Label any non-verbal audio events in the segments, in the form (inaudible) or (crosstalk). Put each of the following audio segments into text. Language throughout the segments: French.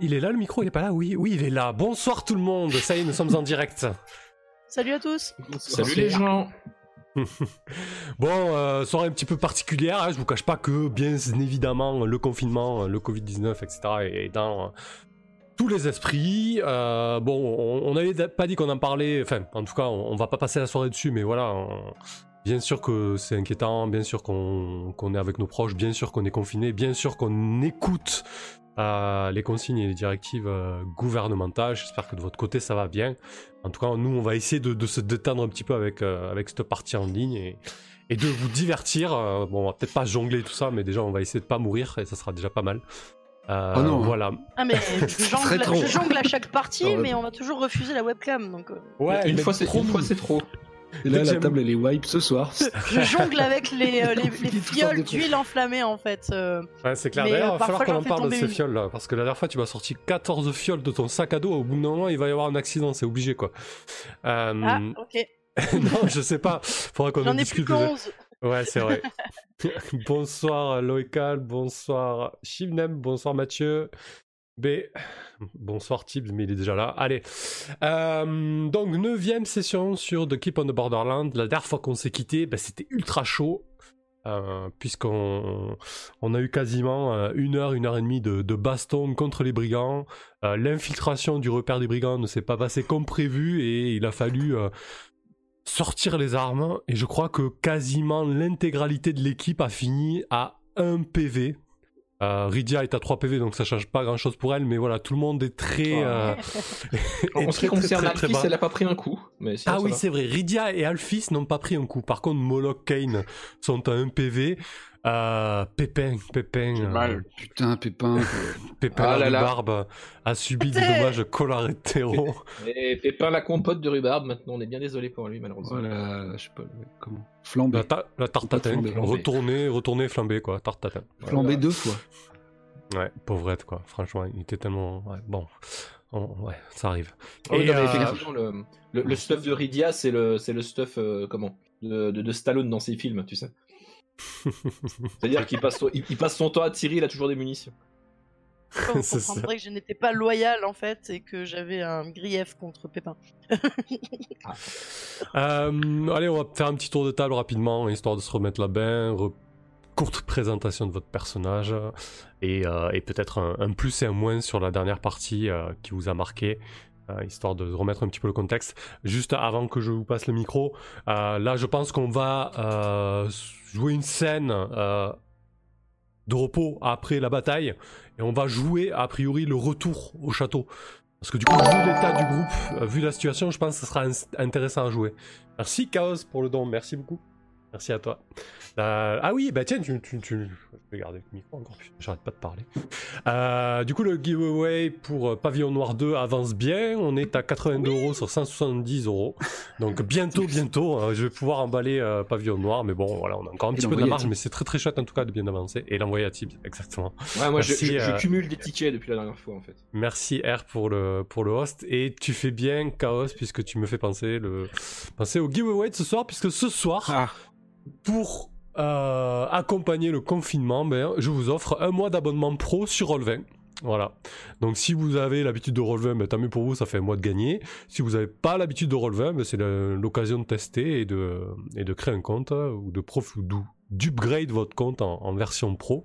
il est là le micro, il est pas là? Oui, oui, il est là. Bonsoir tout le monde. Ça y est, nous sommes en direct. Salut à tous. Salut les gens. (laughs) bon, euh, soirée un petit peu particulière. Hein, je vous cache pas que, bien évidemment, le confinement, le Covid-19, etc., est dans euh, tous les esprits. Euh, bon, on n'avait pas dit qu'on en parlait. Enfin, en tout cas, on, va pas passer la soirée dessus, mais voilà. Bien sûr que c'est inquiétant, bien sûr qu'on est avec nos proches, bien sûr qu'on est confiné, bien sûr qu'on écoute euh, les consignes et les directives euh, gouvernementales. J'espère que de votre côté ça va bien. En tout cas, nous on va essayer de, se détendre un petit peu avec, euh, avec cette partie en ligne et, et de vous divertir. bon, on va peut-être pas jongler tout ça, mais déjà on va essayer de pas mourir et ça sera déjà pas mal. Euh, oh non. Voilà. Ah mais (laughs) je jongle, je jongle à chaque partie, mais on va toujours refuser la webcam. Donc. Ouais, une fois c'est trop. Une fois c'est trop. Et là, la table, elle est wipe ce soir. Je jongle avec les, euh, les, fioles d'huile enflammée, en fait. Euh. Ouais, c'est clair. D'ailleurs, il va falloir qu'on en parle de ces fioles là. Parce que la dernière fois, tu m'as sorti 14 fioles de ton sac à dos. Au bout d'un moment, il va y avoir un accident, c'est obligé, quoi. Euh... Ah, ok. (laughs) non, je sais pas. Faudra qu'on en discute. J'en ai plus 11. Ouais, c'est vrai. (laughs) bonsoir Loïcal, bonsoir Shivnem, bonsoir Mathieu. B. Bonsoir Tibbs, mais il est déjà là. Allez. Euh, donc, neuvième session sur The Keep on the Borderland. La dernière fois qu'on s'est quitté, ben, c'était ultra chaud. Euh, puisqu'on on a eu quasiment euh, une heure, une heure et demie de, baston contre les brigands. L'infiltration du repère des brigands ne s'est pas passée comme prévu et il a fallu sortir les armes. Et je crois que quasiment l'intégralité de l'équipe a fini à un PV. Euh, Rydia est à 3 PV donc ça change pas grand chose pour elle, mais voilà, tout le monde est très. Euh, (laughs) en ce qui concerne Alphys, elle a pas pris un coup. Mais ah oui, c'est vrai, Rydia et Alphys n'ont pas pris un coup. Par contre, Moloch Kane sont à 1 PV. Euh, Pépin, Pépin. Euh, Putain, Pépin. (laughs) Pépin ah la rhubarbe a subi des dommages collatéraux. (laughs) Et Pépin la compote de rhubarbe, maintenant on est bien désolé pour lui malheureusement. Voilà, je sais pas comment. Flambé. La, la tarte tatin, retourner, retourner flambé quoi, tarte tatin. Flambé deux fois. Ouais, pauvrette quoi, franchement, il était tellement... Ouais, bon, ouais, ça arrive. Oh, Et, euh... le, le, stuff de Rydia, c'est le, le stuff, euh, comment de, de, de Stallone dans ses films, tu sais. (laughs) C'est-à-dire qu'il passe, il, passe son temps à tirer, il a toujours des munitions. On (laughs) comprendrait que je n'étais pas loyal en fait et que j'avais un grief contre Pépin. (laughs) Ah. Euh, allez, on va faire un petit tour de table rapidement, histoire de se remettre la bain. Courte présentation de votre personnage et, euh, peut-être un, plus et un moins sur la dernière partie euh, qui vous a marqué. Euh, histoire de remettre un petit peu le contexte. Juste avant que je vous passe le micro, euh, là je pense qu'on va euh, jouer une scène de repos après la bataille et on va jouer a priori le retour au château. Parce que du coup, vu l'état du groupe, vu la situation, je pense que ce sera intéressant à jouer. Merci Chaos pour le don, merci beaucoup. Merci à toi. Euh, ah oui, bah tiens, tu, tu, tu, je vais garder le micro encore plus, j'arrête pas de parler. Euh, du coup, le giveaway pour euh, Pavillon Noir 2 avance bien. On est à 82 euros sur 170 euros. Donc bientôt, bientôt, je vais pouvoir emballer Pavillon Noir. Mais bon, voilà, on a encore un petit peu de marge, mais c'est très très chouette en tout cas de bien avancer. Et l'envoyer à Tibbs, exactement. Ouais, moi je, je, cumule des tickets depuis la dernière fois en fait. Merci R pour le, pour le host. Et tu fais bien, Chaos, puisque tu me fais penser, le, penser au giveaway de ce soir, puisque ce soir, ah. Pour euh, accompagner le confinement, ben, je vous offre un mois d'abonnement pro sur Roll20. Voilà. Donc si vous avez l'habitude de Roll20, ben, tant mieux pour vous, ça fait un mois de gagner. Si vous n'avez pas l'habitude de Roll20, ben, c'est l'occasion de tester et de, créer un compte euh, ou de prof ou d'upgrade votre compte en, version pro.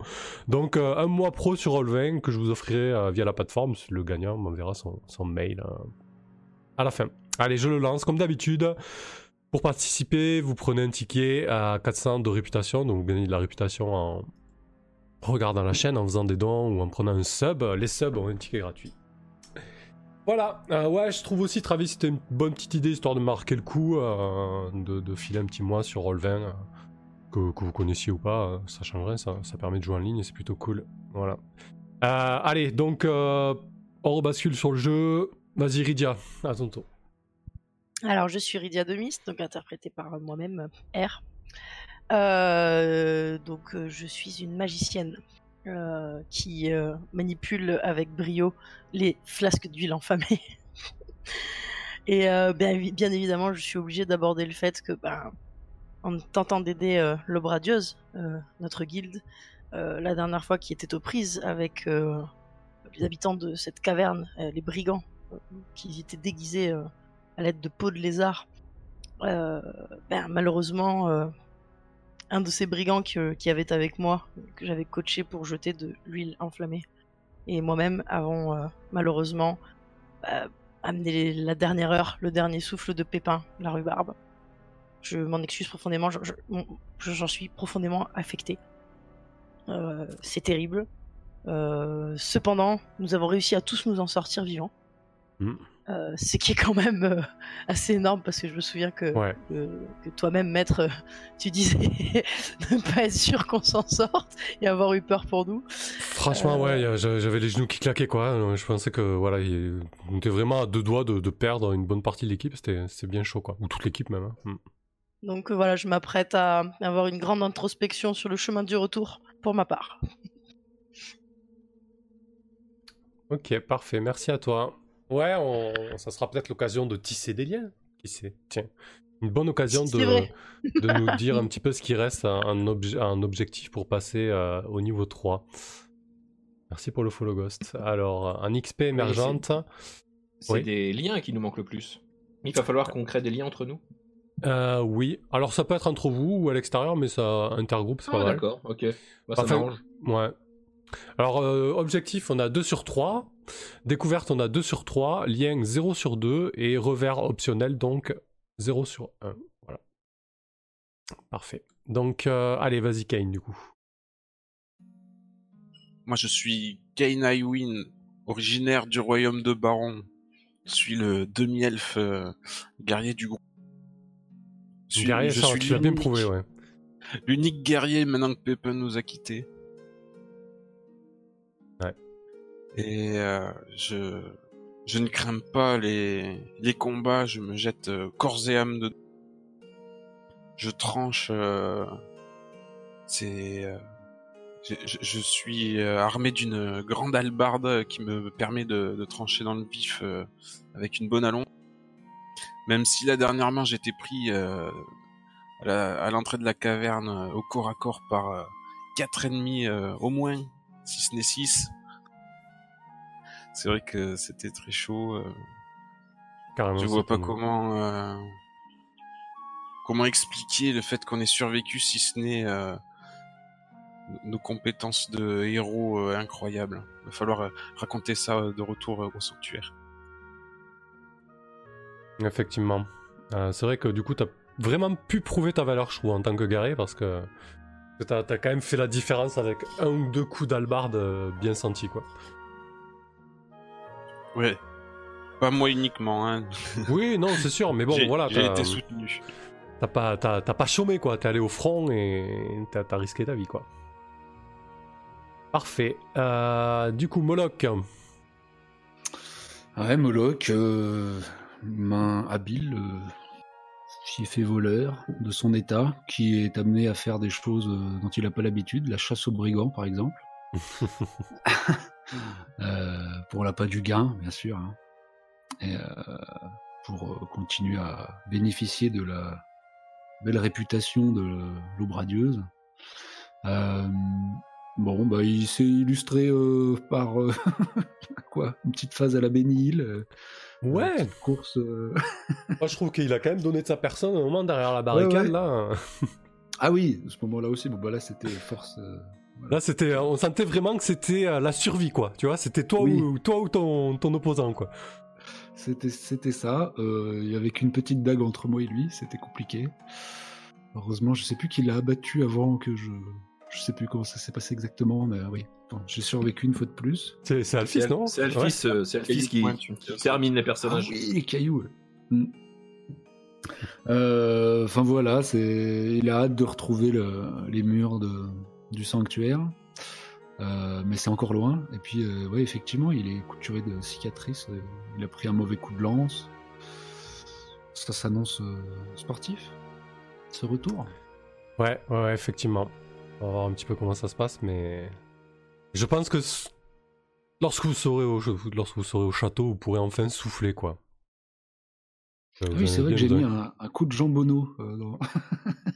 Donc euh, un mois pro sur Roll20 que je vous offrirai via la plateforme. Le gagnant m'enverra son, son mail à la fin. Allez, je le lance comme d'habitude. Pour participer, vous prenez un ticket à 400 de réputation, donc vous gagnez de la réputation en regardant la chaîne, en faisant des dons ou en prenant un sub. Les subs ont un ticket gratuit. Voilà, euh, ouais, je trouve aussi, Travis, c'était une bonne petite idée, histoire de marquer le coup, euh, de, filer un petit mois sur Roll20, euh, que, vous connaissiez ou pas, ça changerait, ça, ça, permet de jouer en ligne et c'est plutôt cool. Voilà. allez, donc, on rebascule sur le jeu. Vas-y, Ridia, à ton tour. Alors, je suis Rydia Demis, donc interprétée par moi-même, R. Euh, donc, euh, je suis une magicienne euh, qui manipule avec brio les flasques d'huile enfamée. (laughs) Et bien, bien, évidemment, je suis obligée d'aborder le fait que, ben, en tentant d'aider l'Obradieuse, notre guilde, la dernière fois qui était aux prises avec les habitants de cette caverne, les brigands, qui étaient déguisés à l'aide de peaux de lézard. Ben, malheureusement, un de ces brigands qui, avait avec moi, que j'avais coaché pour jeter de l'huile enflammée, et moi-même avons malheureusement bah, amené la dernière heure, le dernier souffle de Pépin, la rhubarbe. Je m'en excuse profondément, j'en suis profondément affecté. Euh, c'est terrible. Euh, cependant, nous avons réussi à tous nous en sortir vivants. Mm. Euh, ce qui est quand même assez énorme parce que je me souviens que, que, toi-même, maître, tu disais (laughs) ne pas être sûr qu'on s'en sorte et avoir eu peur pour nous. Franchement, ouais, j'avais les genoux qui claquaient quoi. Je pensais que voilà, on était vraiment à deux doigts de, perdre une bonne partie de l'équipe. C'était bien chaud quoi, ou toute l'équipe même. Hein. Mm. Donc euh, voilà, je m'apprête à avoir une grande introspection sur le chemin du retour pour ma part. Ok, parfait, merci à toi. Ouais, ça sera peut-être l'occasion de tisser des liens. Qui sait Tiens, une bonne occasion de, de nous (laughs) dire un petit peu ce qui reste, un, objectif pour passer euh, au niveau 3. Merci pour le follow ghost. Alors, un XP émergente. C'est des liens qui nous manquent le plus. Il va falloir qu'on crée des liens entre nous. Euh, oui, alors ça peut être entre vous ou à l'extérieur, mais ça intergroupe, c'est pas ah, mal. D'accord, ok. Bah, ça. Ouais. Alors, euh, objectif, on a 2 sur 3. Découverte, on a 2 sur 3. Lien, 0 sur 2. Et revers optionnel, donc 0 sur 1. Voilà. Parfait. Donc, euh, allez, vas-y, Kane, du coup. Moi, je suis Kane Iwin, originaire du royaume de Baron. Je suis le demi-elfe guerrier du groupe guerrier, je suis tu l'as bien prouvé, ouais. L'unique guerrier maintenant que Pépin nous a quittés. Et euh, je je ne crains pas les les combats, je me jette euh, corps et âme de je tranche euh, c'est euh, je, je, suis euh, armé d'une grande hallebarde qui me permet de, de trancher dans le vif avec une bonne allonge même si là dernièrement j'étais pris euh, à l'entrée de la caverne euh, au corps à corps par euh, quatre ennemis au moins, si ce n'est six. C'est vrai que c'était très chaud. Carrément, je vois pas comment comment expliquer le fait qu'on ait survécu si ce n'est nos compétences de héros incroyables. Il va falloir raconter ça de retour au sanctuaire. Effectivement. Euh, c'est vrai que du coup, t'as vraiment pu prouver ta valeur, je trouve, en tant que guerrier, parce que t'as as quand même fait la différence avec un ou deux coups d'albarde euh, bien sentis, quoi. Ouais. Pas moi uniquement, hein. (laughs) oui, non, c'est sûr, mais bon, voilà. J'ai été soutenu. T'as pas, pas chômé, quoi. T'es allé au front et t'as as risqué ta vie, quoi. Parfait. Euh, du coup, Moloch. Ouais, Moloch main habile, euh, fait voleur de son état, qui est amené à faire des choses euh, dont il n'a pas l'habitude, la chasse aux brigands par exemple. (laughs) euh, pour l'appât du gain, bien sûr. Hein. Et, euh, pour continuer à bénéficier de la belle réputation de l'aube radieuse. bon, bah, il s'est illustré par (laughs) quoi Une petite phase à la Bénil, Ouais. course. Euh. (laughs) Moi, je trouve qu'il a quand même donné de sa personne un moment derrière la barricade là. ah oui, ce moment-là aussi. Bon, bah là, c'était force. Euh, là, c'était, on sentait vraiment que c'était euh, la survie, quoi. Tu vois, c'était toi ou toi ou ton, ton opposant, quoi. C'était, c'était ça. Il y avait qu'une petite dague entre moi et lui. C'était compliqué. Heureusement, je sais plus qui l'a abattu avant que je. Je sais plus comment ça s'est passé exactement, mais oui j'ai survécu une fois de plus. C'est Alphys, non C'est Alphys, euh, qui, termine les personnages. Ah oui, les cailloux. Mm. Euh, enfin voilà, c'est il a hâte de retrouver les murs de, du sanctuaire, euh, mais c'est encore loin. Et puis ouais, effectivement, il est couturé de cicatrices. il a pris un mauvais coup de lance. Ça s'annonce sportif, ce retour. Ouais, ouais, effectivement. On va voir un petit peu comment ça se passe, mais je pense que lorsque vous serez au, lorsque vous serez au château, vous pourrez enfin souffler, quoi. Euh, oui, c'est vrai que j'ai mis un, coup de jambonneau euh, dans...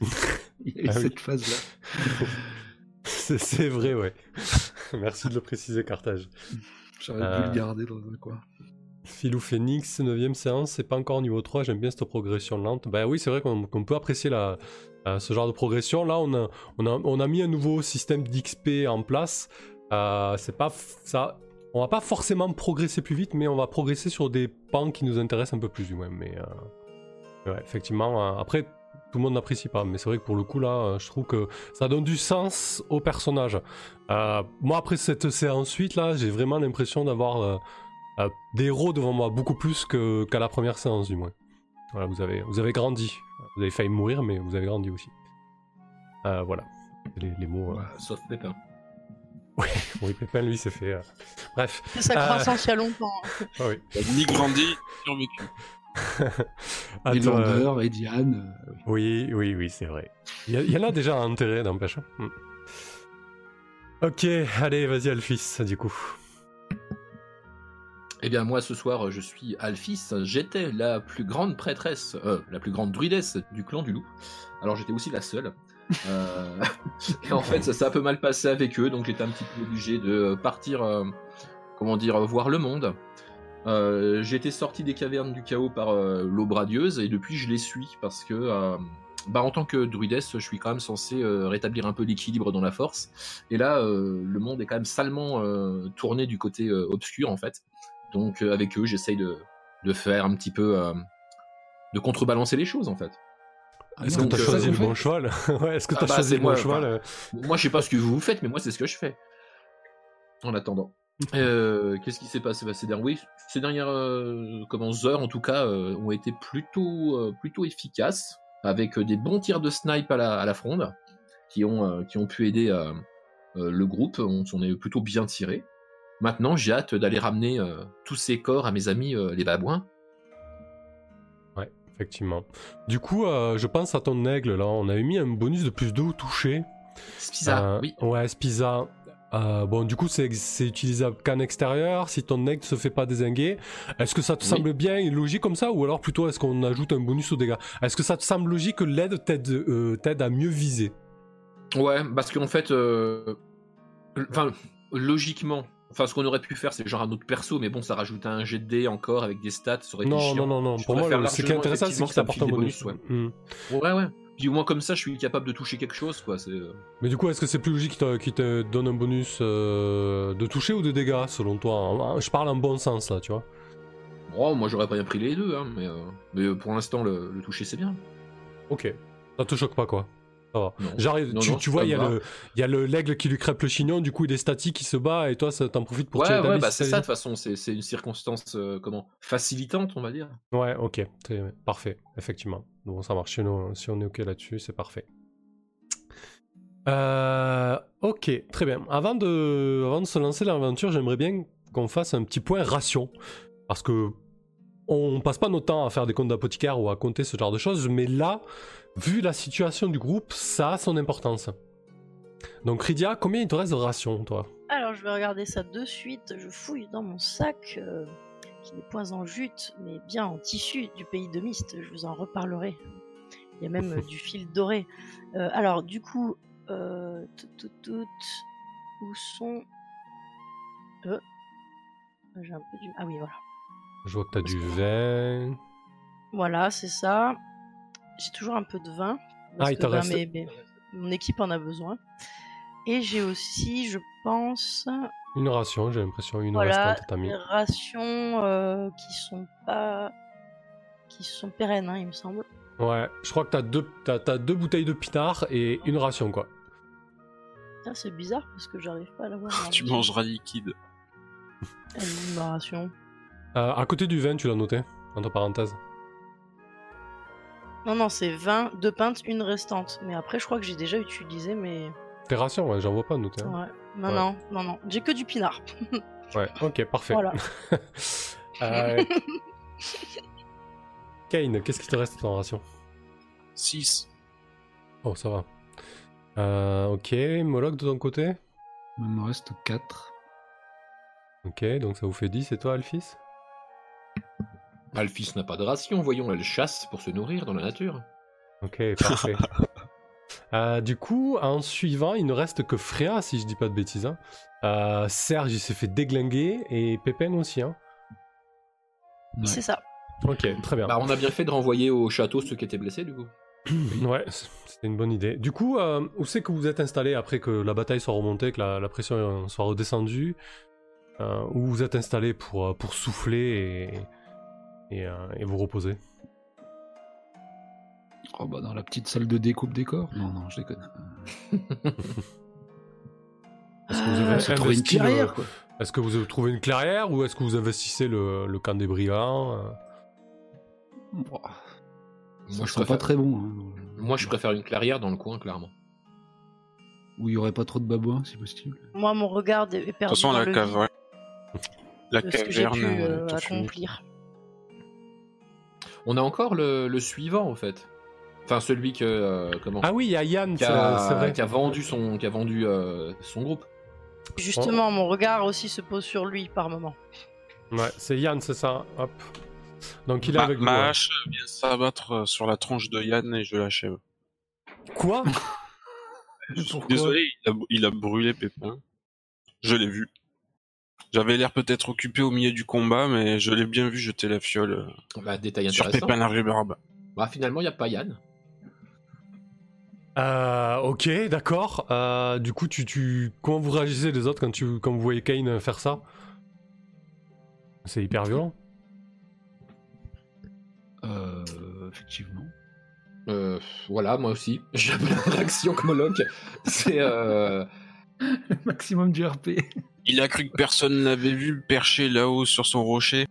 (laughs) (laughs) Il y a ah cette phase-là. (laughs) c'est vrai, ouais. (laughs) Merci de le préciser, Carthage. J'aurais pu Euh. le garder dans un coin. Philou Phoenix, 9ème séance, c'est pas encore niveau 3, j'aime bien cette progression lente. Bah oui, c'est vrai qu'on peut apprécier la, euh, ce genre de progression. Là, on a, on a, on a mis un nouveau système d'XP en place. Euh, c'est pas ça. On va pas forcément progresser plus vite, mais on va progresser sur des pans qui nous intéressent un peu plus, du moins. Mais euh, ouais, effectivement, euh, après, tout le monde n'apprécie pas. Mais c'est vrai que pour le coup, là, euh, je trouve que ça donne du sens au personnage. Euh, moi, après cette séance 8, là, j'ai vraiment l'impression d'avoir. euh, euh, des héros devant moi, beaucoup plus que- qu'à la première séance du moins. Voilà, vous avez, vous avez grandi. Vous avez failli mourir, mais vous avez grandi aussi. Euh, voilà. Les, les mots. euh, Ouais. Sauf Pépin. (laughs) Oui, Pépin, lui, s'est fait. euh, Bref. Sa croissance il y a longtemps. (laughs) Ah oui. Ni grandi, ni survécu. (laughs) Et toi, euh, et Diane. euh, oui. Oui, oui, oui, c'est vrai. Il y, y en a déjà à enterrer, n'empêche. hein. Hmm. Ok, allez, vas-y, Alphys, du coup. Eh bien, moi, ce soir, je suis Alphys. J'étais la plus grande prêtresse, euh, la plus grande druidesse du clan du loup. Alors, j'étais aussi la seule. Euh, (laughs) et en fait, ça s'est un peu mal passé avec eux, donc j'étais un petit peu obligé de partir, euh, comment dire, voir le monde. Euh, j'ai été sorti des cavernes du chaos par euh, l'aube radieuse, et depuis, je les suis parce que, euh, bah, en tant que druidesse, je suis quand même censé euh, rétablir un peu l'équilibre dans la force. Et là, le monde est quand même salement tourné du côté obscur, en fait. Donc avec eux, j'essaye de, de faire un petit peu... de contrebalancer les choses en fait. Ah Est-ce que t'as choisi le bon cheval (laughs) Ouais, est-ce que Ah t'as bah, choisi le bon moi, cheval Moi je sais pas ce que vous faites, mais moi c'est ce que je fais. En attendant. Euh, Qu'est-ce qui s'est passé? Bah, ces dernières, oui, ces dernières euh, comment, heures en tout cas euh, ont été plutôt, plutôt efficaces, avec des bons tirs de snipe à la, à la fronde, qui ont, qui ont pu aider le groupe. On s'en est plutôt bien tiré. Maintenant, j'ai hâte d'aller ramener tous ces corps à mes amis les babouins. Ouais, effectivement. Du coup, je pense à ton aigle, là. On avait mis un bonus de plus 2 au toucher. Spiza, oui. Ouais, Spiza. Euh, bon, du coup, c'est utilisable qu'en extérieur, si ton aigle se fait pas désinguer. Est-ce que ça te Oui. semble bien et logique comme ça, ou alors plutôt est-ce qu'on ajoute un bonus aux dégâts? Est-ce que ça te semble logique que l'aide t'aide euh, à mieux viser? Ouais, parce qu'en fait, euh, enfin, logiquement, enfin, ce qu'on aurait pu faire, c'est genre un autre perso, mais bon, ça rajoute un jet de encore avec des stats, ça aurait été Non, chiant. non, non, non. Je Pour moi, ce qui est intéressant, c'est que ça me t'apporte un bonus. Ouais, ouais. Puis au moins comme ça, je suis capable de toucher quelque chose, quoi. C'est. euh, Mais du coup, est-ce que c'est plus logique qu'il te, donne un bonus euh, de toucher ou de dégâts, selon toi En- en- Je parle en bon sens, là, tu vois. Oh, moi j'aurais pas bien pris les deux, hein, mais, euh, mais euh, pour l'instant, le, le toucher c'est bien. Ok. Ça te choque pas, quoi. J'arrive, Non, tu, vois, il y, a le- il y a le l'aigle qui lui crêpe le chignon, du coup il est statique, il se bat, et toi ça t'en profites pour ouais, ta ouais, bah c'est ça, de toute façon, c'est une circonstance euh, comment facilitante, on va dire. Ouais, ok, parfait, effectivement. Bon, ça marche, si on, si on est ok là-dessus, c'est parfait. Euh, ok, très bien. Avant de, avant de se lancer l'aventure, j'aimerais bien qu'on fasse un petit point ration. Parce que on passe pas notre temps à faire des comptes d'apothicaire ou à compter ce genre de choses, mais là, vu la situation du groupe, ça a son importance. Donc Rydia, combien il te reste de ration, toi? Alors, je vais regarder ça de suite. Je fouille dans mon sac, euh, qui n'est point en jute, mais bien en tissu du pays de Mist. Je vous en reparlerai. Il y a même euh, (laughs) du fil doré. Euh, alors, du coup, euh, tout, tout, tout, où sont. Euh, J'ai un peu du. Ah oui, voilà. Je vois que t'as du vin. Voilà, c'est ça. J'ai toujours un peu de vin. Parce Ah, il que t'en reste- mes- mes- mon équipe en a besoin. Et j'ai aussi, je pense, Une ration, j'ai l'impression, une voilà, restante, t'as mis. des rations euh, qui sont pas. qui sont pérennes, hein, il me semble. Ouais, je crois que t'as deux, t'as, t'as deux bouteilles de pinard et une ration, quoi. Ah, c'est bizarre parce que j'arrive pas à l'avoir. (laughs) Tu mangeras liquide. Elle est où, ma ration? Euh, à côté du vin, tu l'as noté, entre parenthèses. Non, non, c'est 20, deux pintes, une restante. Mais après, je crois que j'ai déjà utilisé, mais. Tes rations, ouais, j'en vois pas noté. hein. Ouais. Non, Ouais. non, non, non. J'ai que du pinard. (laughs) Ouais, ok, parfait. Voilà. (laughs) Euh, Kane, qu'est-ce qui te reste dans la ration? 6. Oh, ça va. Euh, ok, Moloch de ton côté? Il me reste 4. Ok, donc ça vous fait 10, et toi, Alphys? Alphys n'a pas de ration, voyons, elle chasse pour se nourrir dans la nature. Ok, parfait. (laughs) Euh, du coup, en suivant, il ne reste que Freya, si je dis pas de bêtises. Hein. Euh, Serge, il s'est fait déglinguer et Pépin aussi. Hein. C'est ça. Ok, très bien. Bah, on a bien fait de renvoyer au château ceux qui étaient blessés, du coup. (clears throat) ouais, c'était une bonne idée. Du coup, euh, où c'est que vous êtes installé après que la bataille soit remontée, que la, pression soit redescendue? Euh, Où vous êtes installé pour, euh, pour souffler et, et, et vous reposer Oh bah dans la petite salle de découpe des corps Non, non, je déconne. (laughs) Est-ce que vous avez trouvé une clairière Est-ce que vous avez trouvé une clairière ou est-ce que vous investissez le, le camp des brigands moi, je pas très bon. Hein. Moi, je préfère une clairière dans le coin, clairement. Où il y aurait pas trop de babouins, si possible. Moi, mon regard est perdu. De toute façon, la cave, ouais. La caverne. Pu, euh, accomplir. On a encore le, suivant, en fait. Enfin, celui que. Euh, comment Ah oui, il y a Yann, qui a, vrai. Qui a vendu son, qui a vendu, euh, son groupe. Justement, mon regard aussi se pose sur lui par moment. Ouais, c'est Yann, c'est ça. Hop. Donc il est avec ma hache vient s'abattre euh, sur la tronche de Yann et je l'achève. Quoi? (laughs) Désolé, il a, brûlé Pépin. Je l'ai vu. J'avais l'air peut-être occupé au milieu du combat, mais je l'ai bien vu jeter la fiole euh, bah, détail sur Pépin la rhubarbe. Bah finalement, il n'y a pas Yann. Euh, ok, d'accord. Euh, du coup, tu, tu, comment vous réagissez les autres quand, tu, quand vous voyez Kane faire ça? C'est hyper violent. Euh, effectivement. Euh, voilà, moi aussi. (laughs) J'ai la réaction comme Moloch. C'est euh... (laughs) le maximum du RP. Il a cru que personne l'avait vu perché là-haut sur son rocher.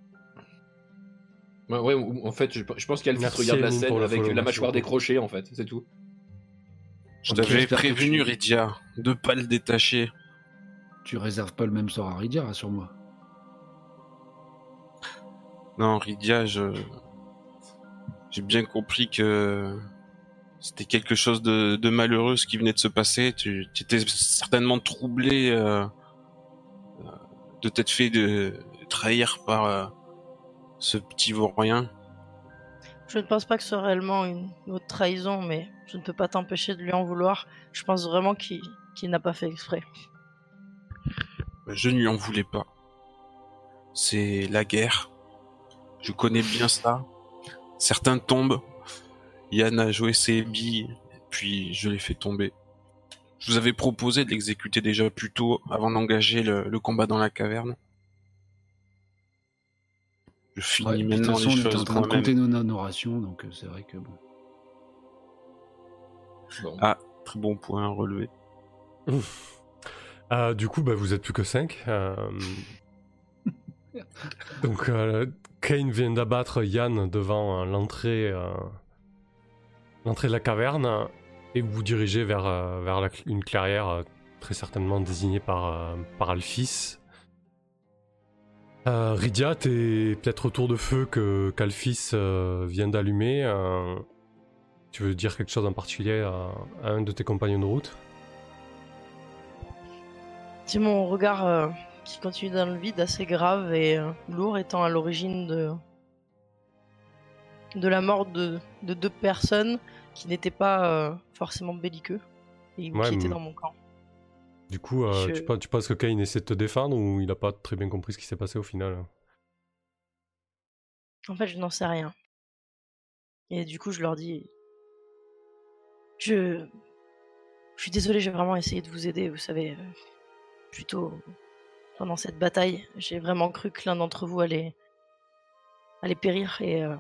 Ouais, en fait, je, pense qu'elle regarde la scène avec la mâchoire décrochée, en fait, c'est tout. Je t'avais prévenu, Rydia, de pas le détacher. Tu réserves pas le même sort à Rydia, rassure-moi. Non, Rydia, je j'ai bien compris que c'était quelque chose de, malheureux ce qui venait de se passer. Tu, étais certainement troublé euh, de t'être fait de, trahir par euh, ce petit vaurien. Je ne pense pas que ce soit réellement une, autre trahison, mais je ne peux pas t'empêcher de lui en vouloir. Je pense vraiment qu'il n'a pas fait exprès. Je ne lui en voulais pas. C'est la guerre. Je connais bien ça. Certains tombent. Yann a joué ses billes, puis je l'ai fait tomber. Je vous avais proposé de l'exécuter déjà plus tôt, avant d'engager le, combat dans la caverne. Je finis maintenant les choses. On en train de compter nos, nos rations, donc euh, c'est vrai que bon. Ah, très bon point à relever. (laughs) Euh, du coup, bah, vous êtes plus que 5. Euh, (laughs) donc, Kane vient d'abattre Yann devant euh, l'entrée euh, l'entrée de la caverne et vous vous dirigez vers, euh, vers une clairière très certainement désignée par, par Alphys. Rydia, t'es peut-être autour de feu que qu'Alphys vient d'allumer. tu veux dire quelque chose en particulier à, un de tes compagnons de route? C'est mon regard qui continue dans le vide, assez grave et euh, lourd, étant à l'origine de de la mort de, deux personnes qui n'étaient pas euh, forcément belliqueux et qui étaient dans mon camp. Du coup, euh, tu, tu, penses que Kane essaie de te défendre ou il a pas très bien compris ce qui s'est passé au final? En fait, je n'en sais rien. Et du coup, je leur dis Je. Je suis désolé, j'ai vraiment essayé de vous aider, vous savez. Plutôt pendant cette bataille. J'ai vraiment cru que l'un d'entre vous allait, allait périr et euh,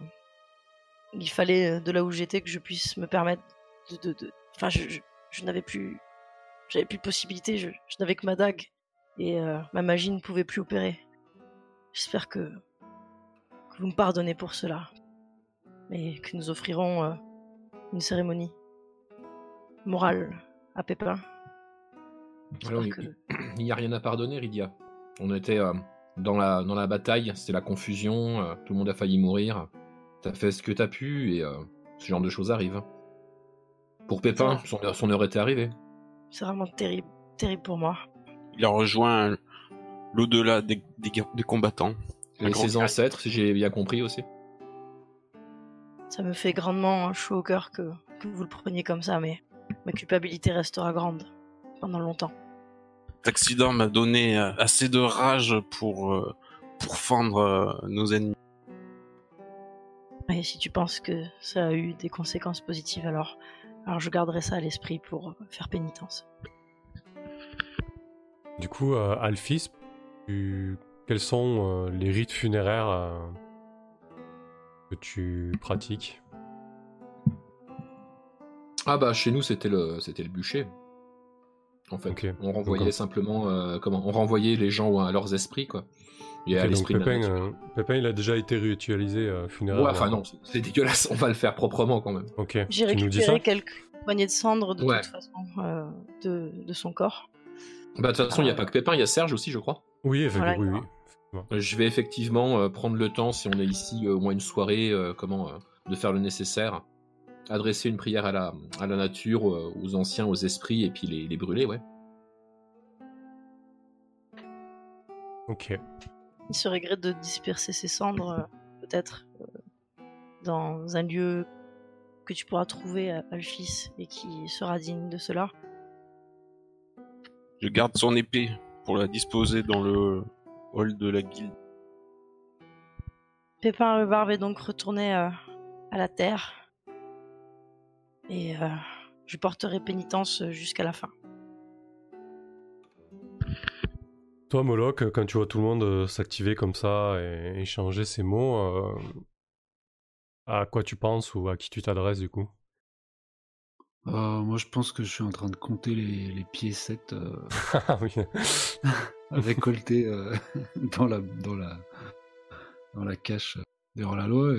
il fallait euh, de là où j'étais que je puisse me permettre de. Enfin, je, je, n'avais plus. J'avais plus de possibilité, je, n'avais que ma dague et euh, ma magie ne pouvait plus opérer. J'espère que, que, vous me pardonnez pour cela et que nous offrirons une cérémonie morale à Pépin. (coughs) il n'y a rien à pardonner, Rydia. On était euh, dans, la, dans la bataille, c'était la confusion, euh, tout le monde a failli mourir. T'as fait ce que t'as pu et euh, ce genre de choses arrive. Pour Pépin, son, heure était arrivée. C'est vraiment terrible, terrible pour moi. Il a rejoint l'au-delà des, des, combattants. Et ses ancêtres, si j'ai bien compris aussi. Ça me fait grandement chaud au cœur que, que vous le preniez comme ça, mais ma culpabilité restera grande pendant longtemps. Cet accident m'a donné assez de rage pour, pour fendre nos ennemis. Et si tu penses que ça a eu des conséquences positives, alors, alors je garderai ça à l'esprit pour faire pénitence. Du coup, euh, Alphys, quels sont euh, les rites funéraires euh, que tu pratiques? Ah bah chez nous c'était le c'était le bûcher. En fait, on renvoyait simplement comment On renvoyait les gens à leurs esprits quoi. Et à l'esprit Pépin, Pépin, il a déjà été ritualisé funéraire. Ouais, enfin non, c'est dégueulasse. On va le faire proprement quand même. Ok. J'ai récupéré quelques poignées de cendres de toute façon de, de son corps. Bah, de toute façon, il n'y a pas que Pépin, il y a Serge aussi, je crois. Oui, effectivement. Euh, je vais effectivement euh, prendre le temps, si on est ici euh, au moins une soirée, comment, de faire le nécessaire. Adresser une prière à la, à la nature, aux anciens, aux esprits, et puis les, les brûler, ouais. Ok. Il serait gré de disperser ces cendres, peut-être, dans un lieu que tu pourras trouver à Alphys et qui sera digne de cela. Je garde son épée pour la disposer dans le hall de la guilde. Pépin le Barbe est donc retourné euh, à la terre. Et euh, je porterai pénitence jusqu'à la fin. Toi, Moloch, quand tu vois tout le monde euh, s'activer comme ça et échanger ces mots, à quoi tu penses ou à qui tu t'adresses du coup? Euh, moi, je pense que je suis en train de compter les, les piécettes euh, (laughs) ah (laughs) récoltées euh, (laughs) dans, la, dans, la, dans la cache derrière la loi.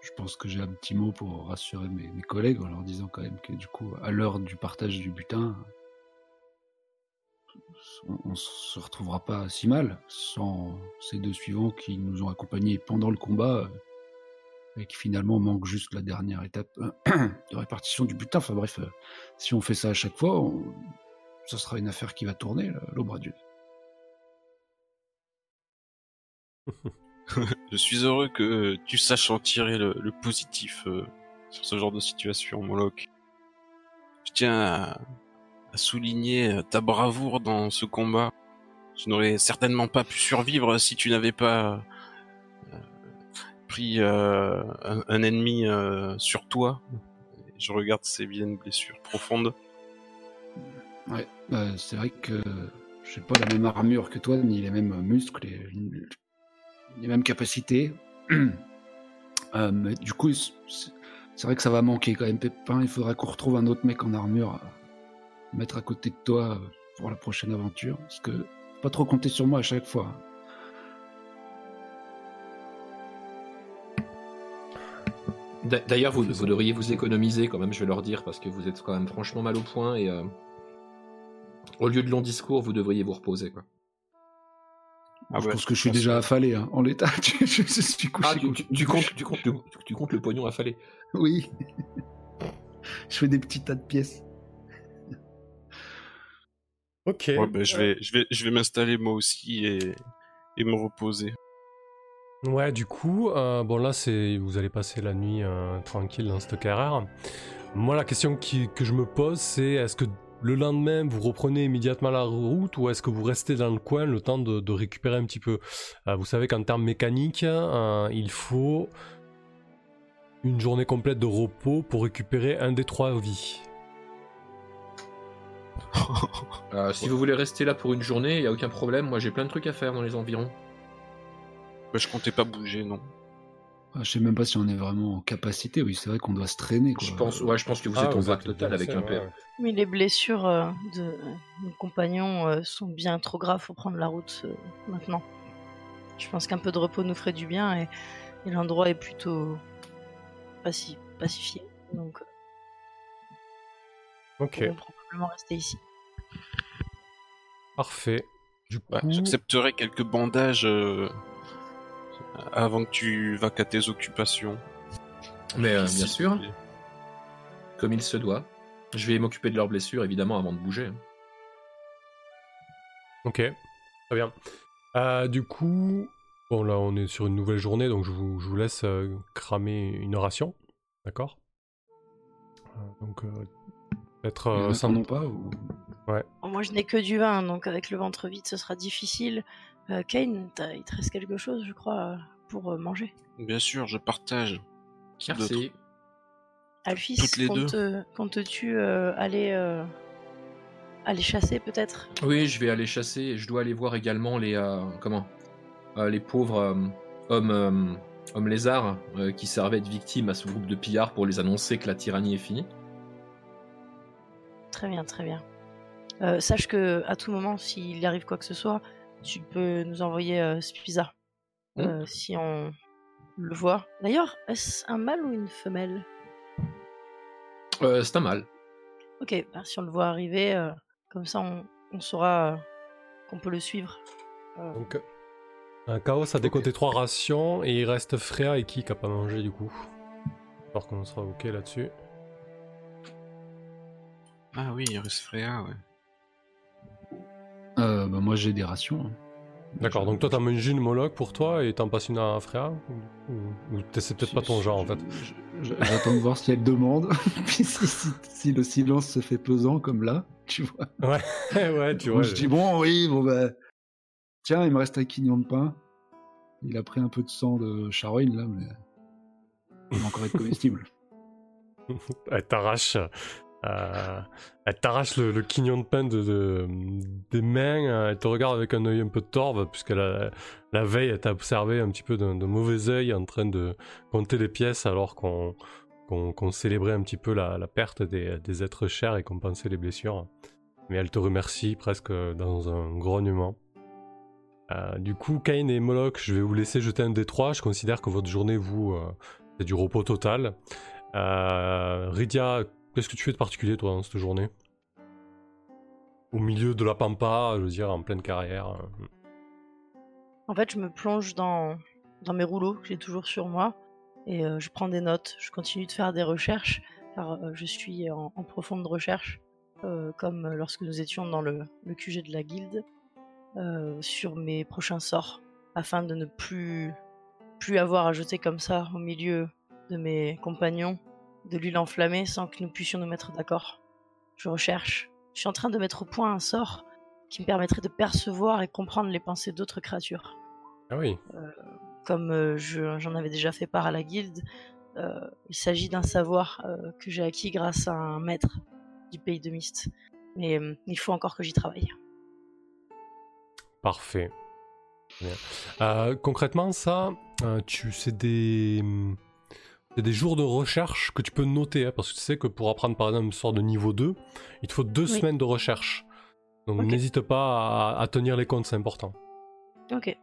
je pense que j'ai un petit mot pour rassurer mes, mes, collègues en leur disant quand même que du coup, à l'heure du partage du butin, on, ne se retrouvera pas si mal sans ces deux suivants qui nous ont accompagnés pendant le combat et qui finalement manque juste la dernière étape euh, (clears throat) de répartition du butin. Enfin bref, euh, si on fait ça à chaque fois, ça sera une affaire qui va tourner, l'aube (laughs) Dieu. Je suis heureux que tu saches en tirer le, positif euh, sur ce genre de situation, Moloch. Je tiens à, souligner ta bravoure dans ce combat. Je n'aurais certainement pas pu survivre si tu n'avais pas pris euh, un, ennemi euh, sur toi. Je regarde ces vilaines blessures profondes. Ouais, bah, c'est vrai que j'ai pas la même armure que toi, ni les mêmes muscles, les, les mêmes capacités. (clears throat) Euh, mais du coup, c'est vrai que ça va manquer quand même, Pépin. Il faudra qu'on retrouve un autre mec en armure mettre à côté de toi pour la prochaine aventure. Parce que pas trop compter sur moi à chaque fois. D'ailleurs, vous, devriez vous économiser quand même, je vais leur dire, parce que vous êtes quand même franchement mal au point et euh, au lieu de longs discours, vous devriez vous reposer. Quoi. Ah je pense que je suis déjà affalé hein, en l'état. (laughs) je, suis couché. Ah, tu, comptes, tu, comptes le, tu comptes le pognon affalé Oui. (laughs) je fais des petits tas de pièces. Ok. Ben, je vais, je vais, je vais m'installer moi aussi et, et me reposer. Ouais, du coup, euh, bon là, c'est vous allez passer la nuit euh, tranquille dans cette carrière. Moi, la question que je me pose, c'est est-ce que le lendemain, vous reprenez immédiatement la route ou est-ce que vous restez dans le coin le temps de, récupérer un petit peu? Euh, Vous savez qu'en termes mécaniques, il faut une journée complète de repos pour récupérer un des trois vies. (laughs) si vous voulez rester là pour une journée, il n'y a aucun problème. Moi, j'ai plein de trucs à faire dans les environs. Bah, je comptais pas bouger, non. Ah, je sais même pas si on est vraiment en capacité. Oui, c'est vrai qu'on doit se traîner. Je pense, ouais, je pense que vous ah, êtes en vague totale avec un père. Mais les blessures euh, de nos compagnons euh, sont bien trop graves pour prendre la route euh, maintenant. Je pense qu'un peu de repos nous ferait du bien et, l'endroit est plutôt pacifié. Donc, ok. on va probablement rester ici. Parfait. Du J'accepterai quelques bandages avant que tu vas qu'à tes occupations. Mais euh, bien sûr, comme il se doit. Je vais m'occuper de leurs blessures, évidemment, avant de bouger. Ok, très bien. Euh, du coup, bon là on est sur une nouvelle journée, donc je vous, laisse euh, cramer une ration, d'accord? Donc peut-être sans non pas ou... Ouais. moi je n'ai que du vin, donc avec le ventre vide ce sera difficile. Kane, il te reste quelque chose, je crois, pour manger. Bien sûr, je partage. Merci. Alphys, comptes-tu aller aller chasser peut-être? Oui, je vais aller chasser. Je dois aller voir également les euh, comment euh, les pauvres euh, hommes hommes lézards qui servaient de victimes à ce groupe de pillards pour les annoncer que la tyrannie est finie. Très bien, très bien. sache que à tout moment, s'il y arrive quoi que ce soit, tu peux nous envoyer Spiza mmh. si on le voit. D'ailleurs, est-ce un mâle ou une femelle? C'est un mâle. Ok, bah, si on le voit arriver, comme ça, on, saura euh, qu'on peut le suivre. Euh. Donc, un chaos a décoté trois rations et il reste Freya et qui qui a pas mangé du coup. Alors qu'on sera ok là-dessus. Ah oui, reste Freya, ouais. Euh, bah moi j'ai des rations. Hein. D'accord, donc toi t'as mangé une Moloch pour toi et t'en passes une à Freya Ou, c'est peut-être pas ton genre en fait J'attends de voir (laughs) si elle demande, puis si, le silence se fait pesant comme là, tu vois. Ouais, (laughs) ouais, tu vois. Je dis bon, oui, bon bah. Tiens, il me reste un quignon de pain. Il a pris un peu de sang de charogne là, mais. Il va encore être comestible. (laughs) elle t'arrache euh, elle t'arrache le, quignon de pain de, des mains, elle te regarde avec un œil un peu torve, puisque la, veille, elle t'a observé un petit peu d'un mauvais œil en train de compter les pièces alors qu'on qu'on célébrait un petit peu la, la perte des, des, êtres chers et qu'on pensait les blessures. Mais elle te remercie presque dans un grognement. Euh, du coup, Kain et Moloch, je vais vous laisser jeter un des trois. Je considère que votre journée, vous, euh, c'est du repos total. Euh, Qu'est-ce que tu fais de particulier, toi, dans cette journée? Au milieu de la pampa, je veux dire, en pleine carrière. Euh. En fait, je me plonge dans, dans mes rouleaux que j'ai toujours sur moi et euh, je prends des notes. Je continue de faire des recherches car euh, je suis en, profonde recherche, comme lorsque nous étions dans le, le QG de la guilde, sur mes prochains sorts afin de ne plus, plus avoir à jeter comme ça au milieu de mes compagnons de l'huile enflammée sans que nous puissions nous mettre d'accord. Je recherche. Je suis en train de mettre au point un sort qui me permettrait de percevoir et comprendre les pensées d'autres créatures. Ah oui. Euh, comme euh, j'en avais déjà fait part à la guilde, euh, il s'agit d'un savoir que j'ai acquis grâce à un maître du pays de Mist. Mais il faut encore que j'y travaille. Parfait. concrètement, ça, tu sais des c'est des jours de recherche que tu peux noter, hein, parce que tu sais que pour apprendre par exemple une sorte de niveau 2, il te faut deux semaines de recherche. Donc n'hésite pas à, tenir les comptes, c'est important. Ok.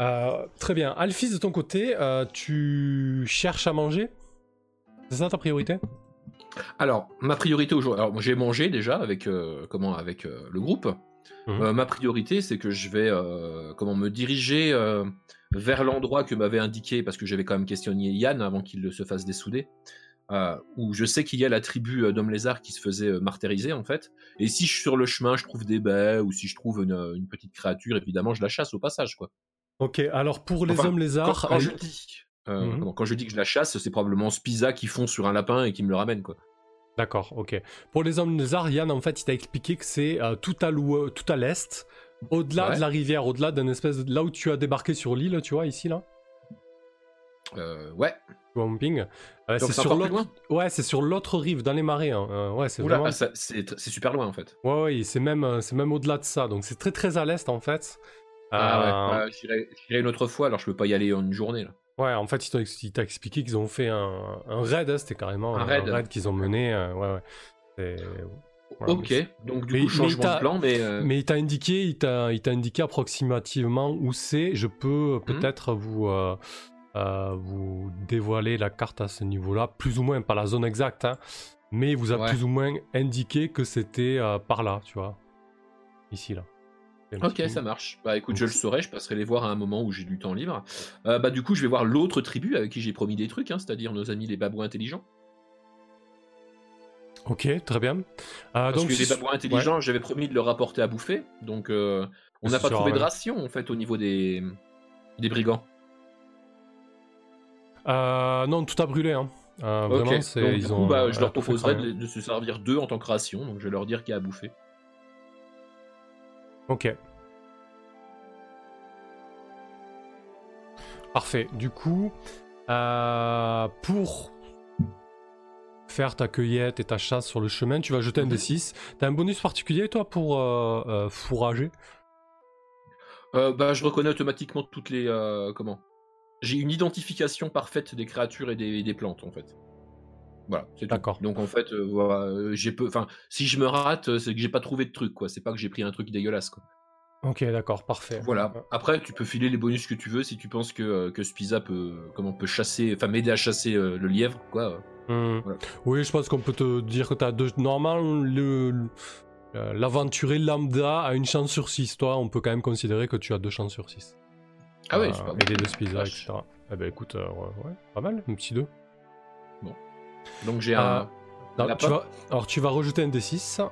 Euh, très bien. Alphys, de ton côté, euh, tu cherches à manger? C'est ça ta priorité? Alors, ma priorité aujourd'hui. Alors, j'ai mangé déjà avec, euh, comment, avec le groupe. Mhm. ma priorité, c'est que je vais comment, me diriger vers l'endroit que m'avait indiqué, parce que j'avais quand même questionné Yann avant qu'il se fasse dessouder, euh, où je sais qu'il y a la tribu euh, d'hommes lézards qui se faisait euh, martyriser en fait. Et si je, sur le chemin je trouve des baies ou si je trouve une, petite créature, évidemment je la chasse au passage quoi. Ok, alors pour les hommes lézards, quand, je dis, mhm. quand je dis que je la chasse, c'est probablement Spiza qui fond sur un lapin et qui me le ramène quoi. D'accord, ok. Pour les hommes lézards, Yann en fait il t'a expliqué que c'est tout à tout à l'est au-delà de la rivière, au-delà d'un espèce de... là où tu as débarqué sur l'île, tu vois, ici là? Euh, ouais. Swamping. Euh, c'est sur l'autre. Ouais, c'est sur l'autre rive, dans les marais. Hein. Euh, ouais, c'est vraiment. Ah, c'est super loin en fait. Ouais, ouais, c'est même, euh, c'est même au-delà de ça. Donc c'est très très à l'est en fait. Ah ouais. J'irai une autre fois. Alors je peux pas y aller en une journée là. Ouais, en fait, il t'a expliqué qu'ils ont fait un, un raid. Hein, c'était carrément un, raid, raid qu'ils ont mené. ouais, ouais. ok, donc du coup, changement de plan, mais... Euh, mais il t'a indiqué, il t'a, indiqué approximativement où c'est. Je peux euh, mhm. peut-être vous, euh, vous dévoiler la carte à ce niveau-là, plus ou moins, pas la zone exacte, hein, mais il vous a plus ou moins indiqué que c'était par là, tu vois. Ici, là. Ok, ça marche. Bah écoute, je le saurai, je passerai les voir à un moment où j'ai du temps libre. bah du coup, je vais voir l'autre tribu avec qui j'ai promis des trucs, hein, c'est-à-dire nos amis les babouins intelligents. Ok, très bien. Euh, Parce donc, que les babouins intelligents, j'avais promis de leur apporter à bouffer, donc euh, on n'a pas trouvé de ration en fait au niveau des, des brigands. Euh, non, tout a brûlé. Hein. vraiment, c'est, ils ont, bah, je leur proposerai de, se servir d'eux en tant que ration, donc je vais leur dire qu'il y a à bouffer. Ok. Parfait. Du coup, euh, pour faire ta cueillette et ta chasse sur le chemin, tu vas jeter un mhm. D6. T'as un bonus particulier, toi, pour euh, euh, fourrager? Bah, Je reconnais automatiquement toutes les... comment? J'ai une identification parfaite des créatures et des, plantes, en fait. Voilà, c'est D'accord. Donc en fait, voilà, j'ai peu. Enfin, si je me rate, c'est que j'ai pas trouvé de truc, quoi. C'est pas que j'ai pris un truc dégueulasse, quoi. Ok, d'accord, parfait. Voilà. Après, tu peux filer les bonus que tu veux si tu penses que, euh, que Spiza peut, comment, peut chasser, enfin m'aider à chasser euh, le lièvre, quoi. Hmm. Oui, je pense qu'on peut te dire que tu as deux. Normalement, le, l'aventurier lambda a une chance sur 6. Toi, on peut quand même considérer que tu as deux chances sur 6. Ah ouais, c'est pas Aider le Spiza, etc. Eh ben écoute, euh, ouais, pas mal, un petit 2. Donc j'ai un. tu vas... Alors tu vas rajouter un D6.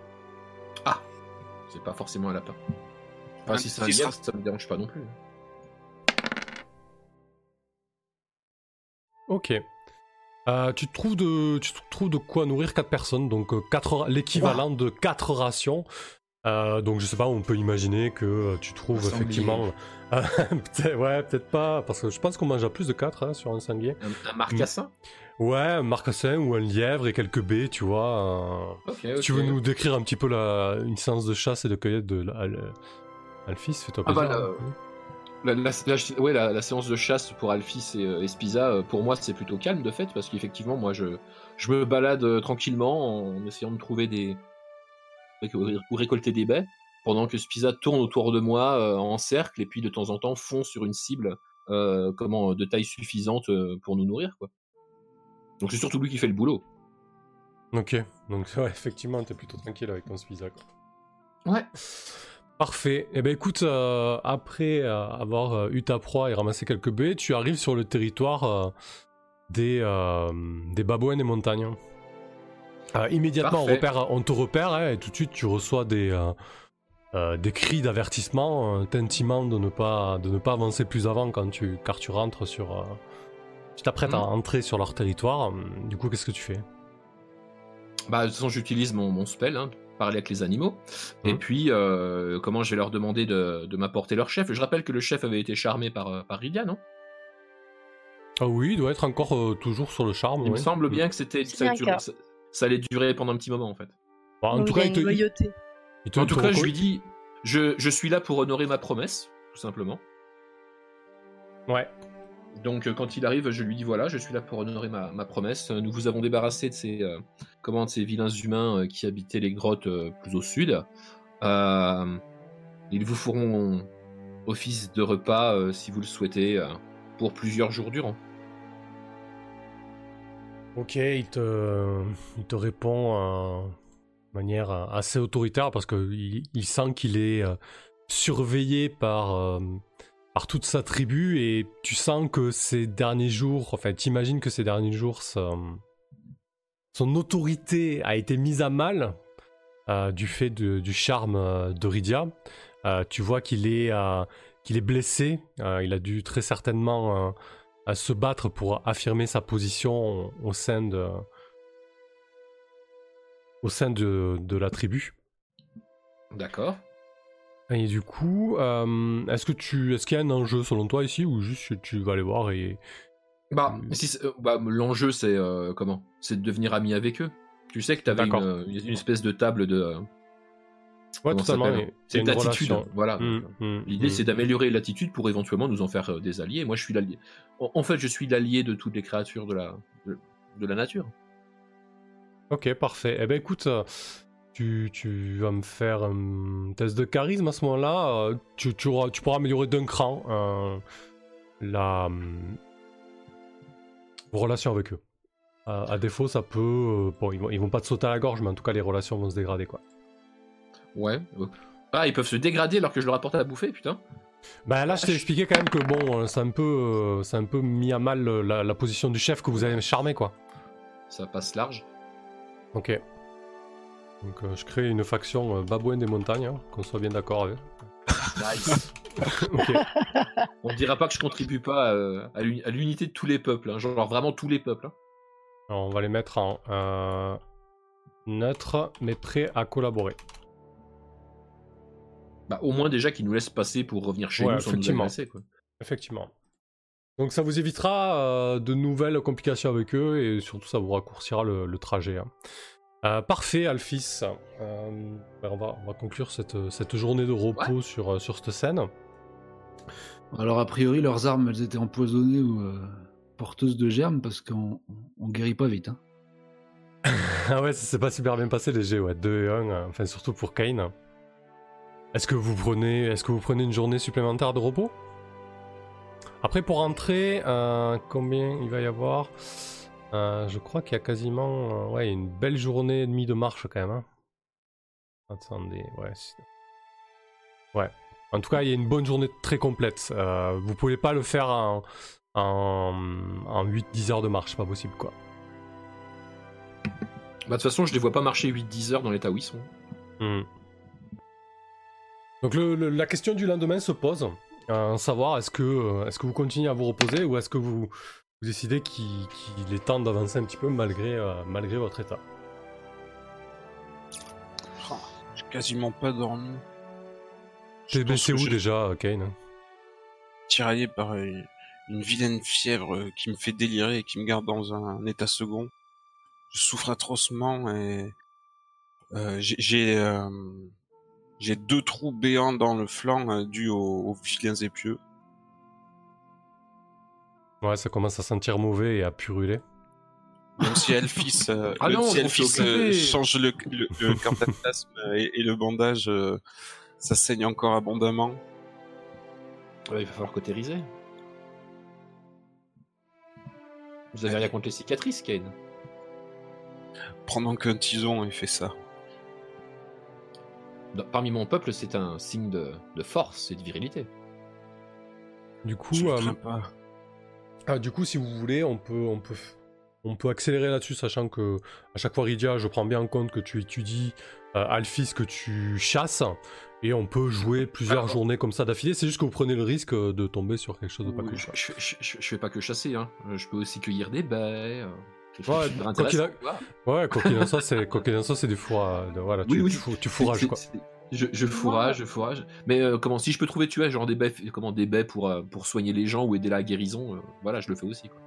Ah C'est pas forcément un lapin. Enfin, si c'est un ça me dérange pas non plus. Ok. Euh, tu, trouves de, tu trouves de quoi nourrir 4 personnes, donc euh, l'équivalent de 4 rations. Euh, donc je sais pas, on peut imaginer que tu trouves effectivement... (laughs) ouais, peut-être pas, parce que je pense qu'on mange à plus de 4 hein, sur un sanglier. Un, marcassin Ouais, un marcassin ou un lièvre et quelques baies, tu vois. Tu veux nous décrire un petit peu la, une séance de chasse et de cueillette de, Alphys, fais-toi ah bah, plaisir. ouais, la, séance de chasse pour Alphys et, euh, Spiza, euh, pour moi, c'est plutôt calme de fait, parce qu'effectivement, moi, je, je me balade euh, tranquillement en essayant de trouver des. ou récolter des baies, pendant que Spiza tourne autour de moi en cercle et puis de temps en temps fond sur une cible comment, de taille suffisante pour nous nourrir, quoi. Donc c'est surtout lui qui fait le boulot. Ok, donc (laughs) ouais, effectivement, t'es plutôt tranquille avec ton quoi. Ouais. Parfait. Eh ben écoute, euh, après euh, avoir euh, eu ta proie et ramassé quelques baies, tu arrives sur le territoire des, des babouins des montagnes. immédiatement, on, repère, on, te repère hein, et tout de suite tu reçois des, des cris d'avertissement, t'intimant de, ne pas, de ne pas avancer plus avant quand tu, car tu rentres sur... tu t'apprêtes à entrer sur leur territoire. Du coup, qu'est-ce que tu fais? Bah, de toute façon, j'utilise mon, mon spell, hein, parler avec les animaux. Et mmh. puis, euh, comment je vais leur demander de, m'apporter leur chef? Je rappelle que le chef avait été charmé par, euh, par Rydia, non? Ah oui, il doit être encore euh, toujours sur le charme. Il me semble bien que c'était ça, ça, allait durer pendant un petit moment en fait. en, tout cas, il te... en tout cas, je lui dis, je, je suis là pour honorer ma promesse, tout simplement. Ouais. Donc quand il arrive, je lui dis voilà, je suis là pour honorer ma, promesse. Nous vous avons débarrassé de ces, comment, de ces vilains humains qui habitaient les grottes plus au sud. ils vous feront office de repas si vous le souhaitez pour plusieurs jours durant. Ok, il te, il te répond de manière assez autoritaire parce qu'il il sent qu'il est surveillé par par toute sa tribu et tu sens que ces derniers jours, enfin t'imagines que ces derniers jours, son, autorité a été mise à mal euh, du fait du charme euh, de Rydia. Euh, tu vois qu'il est, est blessé, il a dû très certainement se battre pour affirmer sa position au, sein de, au sein de, de la tribu. D'accord. Et du coup, euh, est-ce que tu, est-ce qu'il y a un enjeu selon toi ici ou juste tu vas aller voir et bah, si euh, bah l'enjeu c'est euh, comment? C'est de devenir ami avec eux. Tu sais que tu avais une, espèce de table de. ouais, totalement. C'est une, attitude. Voilà. Mmh, mmh, L'idée mmh. c'est d'améliorer l'attitude pour éventuellement nous en faire des alliés. Moi je suis l'allié. En fait, je suis l'allié de toutes les créatures de la de, la nature. Ok, parfait. Eh ben écoute, tu, vas me faire un test de charisme à ce moment-là. Euh, tu, pourras améliorer d'un cran euh, la relation avec eux. à défaut, ça peut. Euh, bon, ils vont, vont pas te sauter à la gorge, mais en tout cas, les relations vont se dégrader, quoi. Ouais. Ah, ils peuvent se dégrader alors que je leur apporte à bouffer, putain. Bah là, je t'ai expliqué quand même que bon, c'est un peu, c'est un peu mis à mal la, la, position du chef que vous avez charmé, quoi. Ça passe large. Ok. Donc euh, je crée une faction euh, babouin des montagnes, hein, qu'on soit bien d'accord avec. Nice. (laughs) On dira pas que je contribue pas euh, à l'unité de tous les peuples, hein, genre vraiment tous les peuples. Hein. Alors, on va les mettre en euh, neutre, mais prêt à collaborer. Bah, au moins déjà qu'ils nous laissent passer pour revenir chez nous sans nous agresser. Quoi. Effectivement. Donc ça vous évitera euh, de nouvelles complications avec eux et surtout ça vous raccourcira le, trajet. Hein. Euh, parfait, Alphys. Euh, ben, on, va, conclure cette, cette journée de repos sur, sur cette scène. Alors a priori leurs armes elles étaient empoisonnées ou porteuses de germes parce qu'on on guérit pas vite. Hein. (laughs) ah ouais, ça s'est pas super bien passé les G, ouais, 2 et 1, enfin surtout pour Kane. Est-ce que vous prenez, est-ce que vous prenez une journée supplémentaire de repos? Après, pour rentrer, euh, combien il va y avoir? Euh, Je crois qu'il y a quasiment, euh, ouais, une belle journée et demie de marche quand même. Hein. Attendez, ouais. Ouais. En tout cas, il y a une bonne journée très complète. vous pouvez pas le faire en, en, 8-10 heures de marche, c'est pas possible quoi. Bah, de toute façon, je les vois pas marcher 8-10 heures dans l'état où ils sont. Hmm. Donc la question du lendemain se pose, euh, savoir est-ce que, euh, est que vous continuez à vous reposer ou est-ce que vous, décidez qu'il est temps d'avancer un petit peu malgré, euh, malgré votre état oh, J'ai quasiment pas dormi. J'ai baissé où déjà, Kane? Tiraillé par une, vilaine fièvre qui me fait délirer et qui me garde dans un, état second. Je souffre atrocement et j'ai j'ai deux trous béants dans le flanc euh, dus aux, vilains épieux. Ouais, ça commence à sentir mauvais et à puruler. Même si Elfis, euh, ah si euh, change le, le, le (laughs) et, le bandage, ça saigne encore abondamment. il va falloir cautériser. Vous avez rien contre les cicatrices, Kane Pendant qu'un tison ait fait ça parmi mon peuple, c'est un signe de, force et de virilité. Du coup, euh, ah, du coup, si vous voulez, on peut, on peut, on peut accélérer là-dessus, sachant que à chaque fois, Ridia, je prends bien en compte que tu étudies euh, Alphys, que tu chasses, et on peut jouer plusieurs journées comme ça d'affilée. C'est juste que vous prenez le risque de tomber sur quelque chose de pas cool. Je, je, fais pas que chasser, hein. je peux aussi cueillir des baies. Euh, ouais, quoi qu'il en soit, c'est c'est du fourrage. Voilà, tu, oui, tu, fourrages quoi. Je, je, fourrage, je fourrage. Mais euh, comment si je peux trouver, tu vois, genre des baies, comment des baies pour euh, pour soigner les gens ou aider la guérison, euh, voilà, je le fais aussi. Quoi.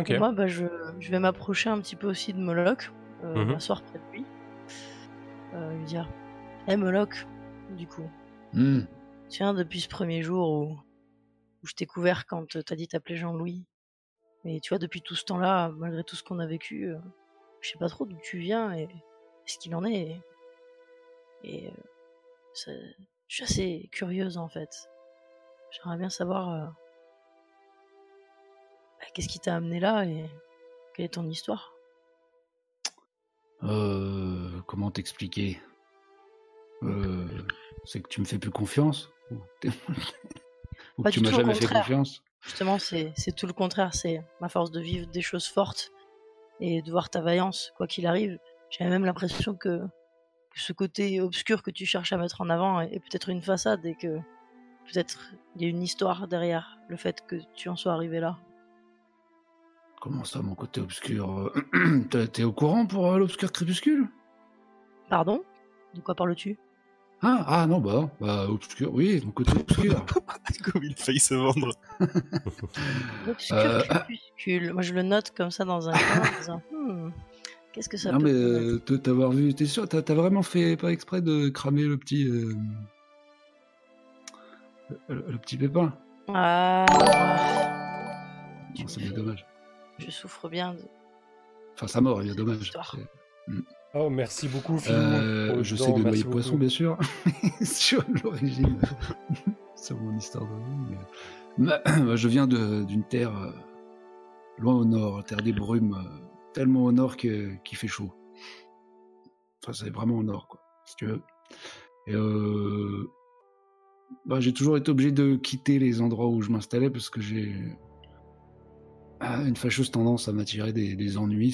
Ok. moi, bah, je, je vais m'approcher un petit peu aussi de Moloch, mhm. m'asseoir près de lui, lui dire, hé hey, Moloch, du coup, mm. tiens, depuis ce premier jour où, où je t'ai couvert quand t'as dit t'appeler Jean-Louis, et tu vois, depuis tout ce temps-là, malgré tout ce qu'on a vécu, je sais pas trop d'où tu viens et, ce qu'il en est. Et je suis assez curieuse en fait. J'aimerais bien savoir bah, qu'est-ce qui t'a amené là et quelle est ton histoire? Euh, comment t'expliquer? Euh, (laughs) C'est que tu me fais plus confiance ou, (laughs) que tu m'as jamais fait confiance? Justement, c'est tout le contraire. C'est ma force de vivre des choses fortes et de voir ta vaillance, quoi qu'il arrive. J'ai même l'impression que ce côté obscur que tu cherches à mettre en avant est, peut-être une façade et que peut-être il y a une histoire derrière le fait que tu en sois arrivé là. Comment ça, mon côté obscur (clears throat) T'es au courant pour euh, l'obscur crépuscule? Pardon? De quoi parles-tu? Ah, ah non, bah, bah obscur, oui, mon côté obscur. (laughs) Comme il failli se vendre. L'obscur euh, crépuscule. Moi, je le note comme ça dans un coin (laughs) hmm, Qu'est-ce que ça non, mais euh, t'avoir vu, t'es sûr, t'as vraiment fait pas exprès de cramer le petit. Euh, le, petit pépin? Ah. c'est bien dommage. Je souffre bien de. Enfin, sa mort, il y a dommage. Hmm. Oh, merci beaucoup, euh, Je sais de noyer poisson, bien sûr, (laughs) sur l'origine, (laughs) sur mon histoire de vie. Mais... (clears throat) je viens d'une terre loin au nord, terre des brumes tellement au nord qu'il fait chaud. Enfin, c'est vraiment au nord, quoi, si tu veux. Et euh, bah, j'ai toujours été obligé de quitter les endroits où je m'installais parce que j'ai ah, une fâcheuse tendance à m'attirer des, ennuis.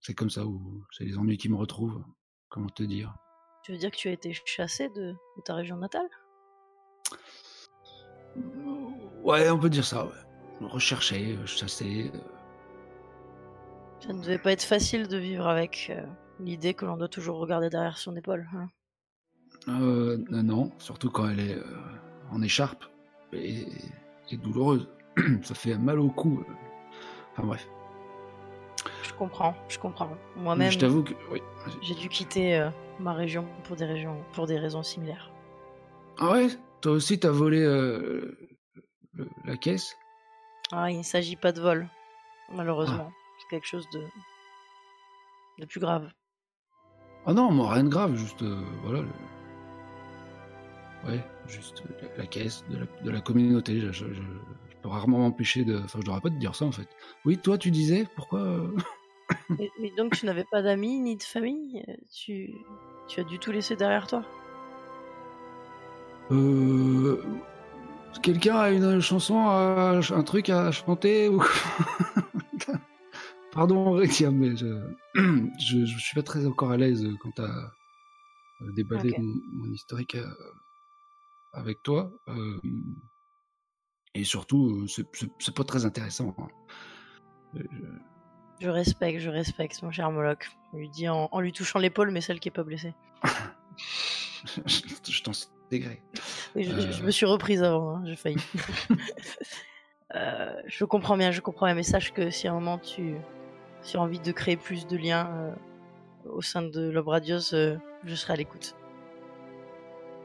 C'est comme ça, où c'est les ennuis qui me retrouvent. Comment te dire Tu veux dire que tu as été chassé de, ta région natale? Ouais, on peut dire ça, ouais. Recherché, chassé. Ça ne devait pas être facile de vivre avec euh, l'idée que l'on doit toujours regarder derrière son épaule. Hein. Euh, non, surtout quand elle est euh, en écharpe et, et douloureuse. (clears throat) Ça fait mal au cou. euh. Enfin bref. Je comprends, je comprends. Moi-même, je t'avoue que. Oui. j'ai dû quitter euh, ma région pour des, régions, pour des raisons similaires. Ah ouais? Toi aussi, t'as volé le- la caisse? Ah, il ne s'agit pas de vol, malheureusement. C'est quelque chose de, de plus grave. Ah non, moi, rien de grave, juste. euh, voilà. le- Ouais, juste la, la caisse de la, de la communauté. Je, je- je- je peux rarement m'empêcher de. Enfin, je devrais pas te dire ça en fait. Oui, toi, tu disais Pourquoi euh, (laughs) Mais, mais donc tu n'avais pas d'amis ni de famille euh, tu, tu as dû tout laisser derrière toi? Euh, Quelqu'un a une chanson, à- un truc à chanter ou... (laughs) Pardon, (laughs) Rexia, mais je... (clears throat) je je suis pas très encore à l'aise quant à euh, déballer mon, mon historique euh, avec toi. euh, et surtout, c'est- pas très intéressant. hein. Je- Je respecte, je respecte mon cher Moloch. On lui dit en, en lui touchant l'épaule, mais celle qui est pas blessée. (laughs) je je t'en sais gré. Oui, je, me suis reprise avant, hein, j'ai failli. (laughs) Euh, je comprends bien, je comprends bien, mais sache que si à un moment tu, tu as envie de créer plus de liens euh, au sein de l'Obradios, euh, je serai à l'écoute.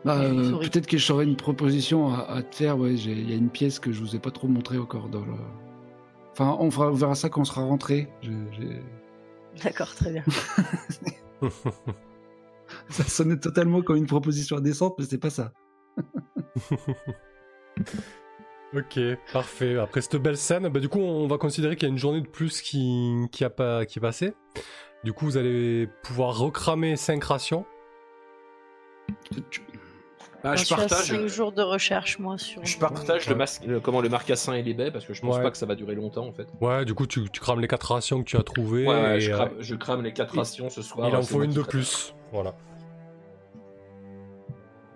Bah, Je euh. Peut-être que j'aurais une proposition à, à te faire. Ouais, il y a une pièce que je vous ai pas trop montrée encore dans le. Enfin, on, fera, on verra ça quand on sera rentré. Je- (laughs) D'accord, très bien. (laughs) Ça sonnait totalement comme une proposition indécente, mais c'est pas ça. (laughs) ok, parfait. Après cette belle scène, bah, du coup, on va considérer qu'il y a une journée de plus qui, qui, a pas, qui est passée. Du coup, vous allez pouvoir recramer 5 rations. Bah, J'en je partage. 5 jours de recherche, moi, sur. Je partage le, masque, le- comment le marcassin et les baies parce que je pense Ouais. pas que ça va durer longtemps en fait. Ouais, du coup, tu, tu crames les 4 rations que tu as trouvées. Ouais, et, je, euh, crame, je crame les quatre il- rations ce soir. il en faut une de plus. Voilà.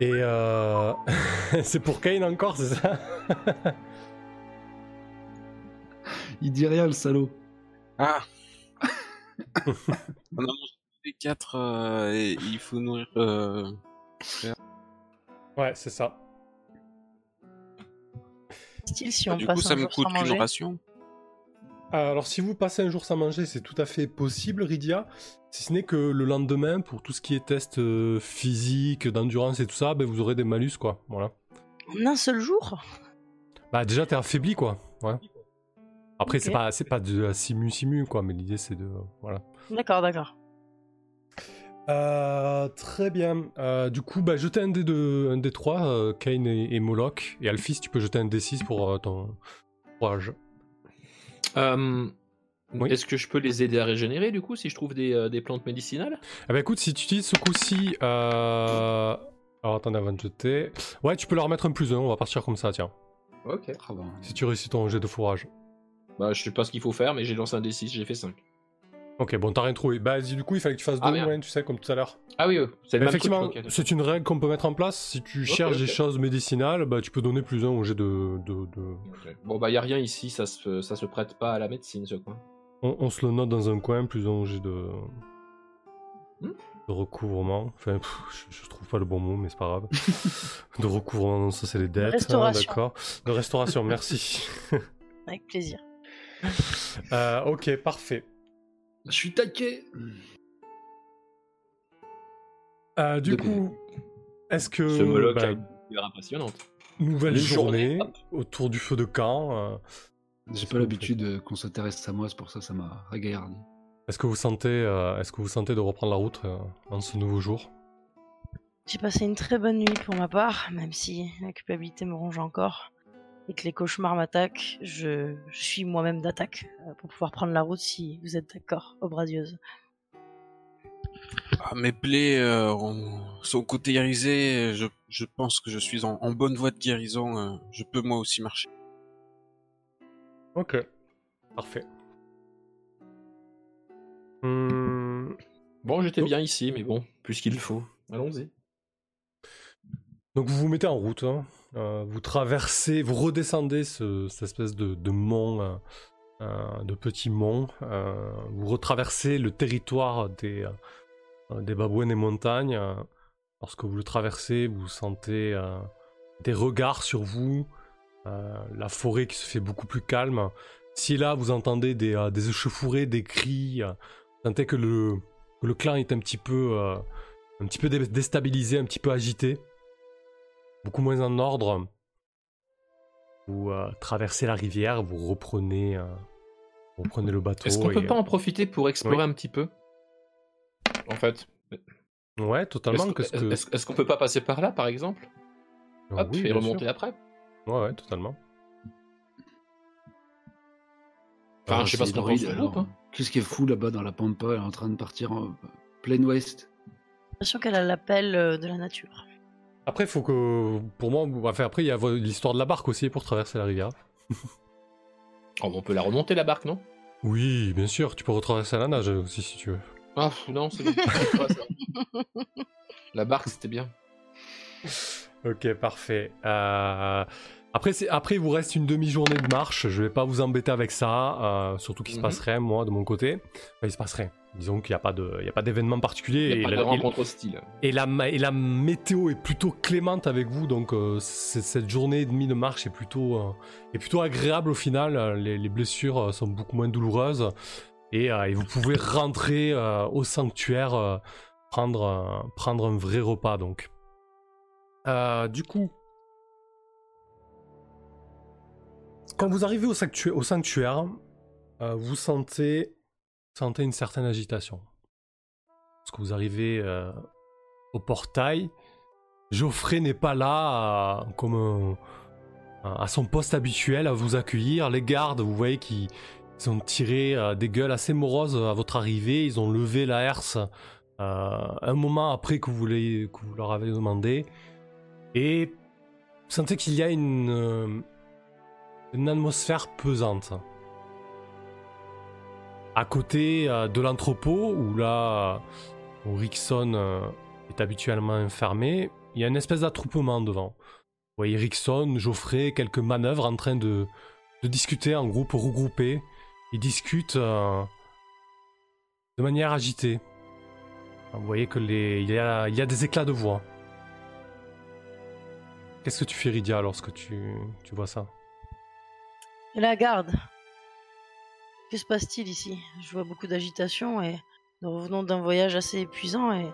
Et euh... (laughs) c'est pour Kane encore, c'est ça? Il dit rien, le salaud. Ah (laughs) On a mangé les quatre euh, et il faut nourrir. Euh... Ouais, c'est ça. Style, si on du passe coup, ça un me coûte qu'une ration. Alors, si vous passez un jour sans manger, c'est tout à fait possible, Rydia. Si ce n'est que le lendemain, pour tout ce qui est test euh, physique, d'endurance et tout ça, ben, vous aurez des malus, quoi. Voilà. En un seul jour? Bah, déjà, t'es affaibli, quoi. Ouais. Après, c'est Ok. pas, c'est pas de la simu-simu, quoi, mais l'idée, c'est de. Voilà. D'accord, d'accord. Euh, très bien. Euh, du coup, bah, jetez un dé de, un dé 3, euh, Kane et, et Moloch. Et Alphys, tu peux jeter un dé 6 pour euh, ton courage. Oui. Est-ce que je peux les aider à régénérer du coup si je trouve des, euh, des plantes médicinales? Eh ben écoute, si tu utilises ce coup-ci... Euh... Alors attendez avant de jeter... Ouais, tu peux leur mettre un plus 1, on va partir comme ça, tiens. Ok. Ah bon. Si tu réussis ton jet de fourrage. Bah, je sais pas ce qu'il faut faire, mais j'ai lancé un D6, j'ai fait 5. Ok, bon, t'as rien trouvé. Bah vas-y, du coup, il fallait que tu fasses Ah, deux moyens, tu sais, comme tout à l'heure. Ah oui, euh, c'est le même Effectivement, c'est une règle qu'on peut mettre en place. Si tu cherches des choses médicinales, bah tu peux donner plus 1 au jet de... de, de-. Bon, bah, y a rien ici, ça se, ça se prête pas à la médecine ce coin. On, on se le note dans un coin, plus 1 au jet de... Hmm? de recouvrement. Enfin, pff, je, je trouve pas le bon mot, mais c'est pas grave. (laughs) de recouvrement, non, ça c'est les dettes. hein, restauration. D'accord. De restauration, merci. (laughs) Avec plaisir. (laughs) Euh, ok, parfait. Je suis taqué. Euh, du De- coup, est-ce que Ce Moloch bah, a une couleur impressionnante. nouvelle journée, autour du feu de camp euh, J'ai pas l'habitude qu'on s'intéresse à moi, c'est pour ça que ça m'a ragaillardi. Est-ce que vous sentez, euh, est-ce que vous sentez de reprendre la route euh, en ce nouveau jour? J'ai passé une très bonne nuit pour ma part, même si la culpabilité me ronge encore et que les cauchemars m'attaquent. Je, je suis moi-même d'attaque euh, pour pouvoir prendre la route si vous êtes d'accord, Obradieuse. Ah, mes plaies euh, ont- sont cautérisées. Je, je pense que je suis en, en bonne voie de guérison. euh, je peux moi aussi marcher. Ok, parfait. Hum, Bon, j'étais bien ici, mais bon, puisqu'il faut. Allons-y. Donc vous vous mettez en route, hein. Euh, vous traversez, vous redescendez ce- cette espèce de, de mont euh, de petits monts. vous retraversez le territoire des, des babouins des montagnes. lorsque vous le traversez, vous sentez des regards sur vous, la forêt qui se fait beaucoup plus calme. Si là vous entendez des, des échauffourées, des cris, vous sentez que le, que le clan est un petit peu, un petit peu déstabilisé, un petit peu agité, beaucoup moins en ordre. Vous euh, traversez la rivière, vous reprenez, euh, reprenez le bateau. Est-ce qu'on peut pas en profiter pour explorer un petit peu? En fait. Ouais, totalement. Est-ce qu'on peut pas passer par là, par exemple? Hop, oui, et remonter après Ouais, ouais, totalement. Enfin, ah, je sais pas ce qu'on pense hein. Qu'est-ce qui est fou là-bas dans la pampa Elle est en train de partir en plein ouest? J'ai l'impression qu'elle a l'appel euh, de la nature. Après, faut que. Pour moi, enfin, après, il y a l'histoire de la barque aussi pour traverser la rivière. (laughs) oh, on peut la remonter la barque, non? Oui, bien sûr, tu peux retraverser la nage aussi si tu veux. Ah, non, c'est bon. (laughs) la barque, c'était bien. Ok, parfait. Euh, après, après, il vous reste une demi-journée de marche. Je vais pas vous embêter avec ça. Euh, surtout qu'il se mhm. passerait, moi, de mon côté. il se passerait. Disons qu'il n'y a pas d'événement particulier. Il n'y a pas de rencontre hostile. Et la, et la météo est plutôt clémente avec vous, donc euh, cette journée et demie de marche est plutôt, euh, est plutôt agréable au final. Les, blessures sont beaucoup moins douloureuses. Et, vous pouvez rentrer au sanctuaire, prendre, prendre un vrai repas donc. Du coup, quand vous arrivez au, sanctuaire, vous sentez une certaine agitation. Parce que vous arrivez euh, au portail, Geoffrey n'est pas là euh, comme à son poste habituel à vous accueillir. Les gardes, vous voyez qu'ils ont tiré euh, des gueules assez moroses à votre arrivée. Ils ont levé la herse un moment après que vous leur avez demandé. Et vous sentez qu'il y a une, une atmosphère pesante à côté euh, de l'entrepôt, où là, euh, où Rickson euh, est habituellement enfermé, il y a une espèce d'attroupement devant. Vous voyez Rickson, Geoffrey, quelques manœuvres en train de, discuter en groupe regroupé. Ils discutent de manière agitée. Vous voyez que les, il, y a, il y a des éclats de voix. Qu'est-ce que tu fais, Ridia, lorsque tu, tu vois ça? La garde. Que se passe-t-il ici? Je vois beaucoup d'agitation et nous revenons d'un voyage assez épuisant et.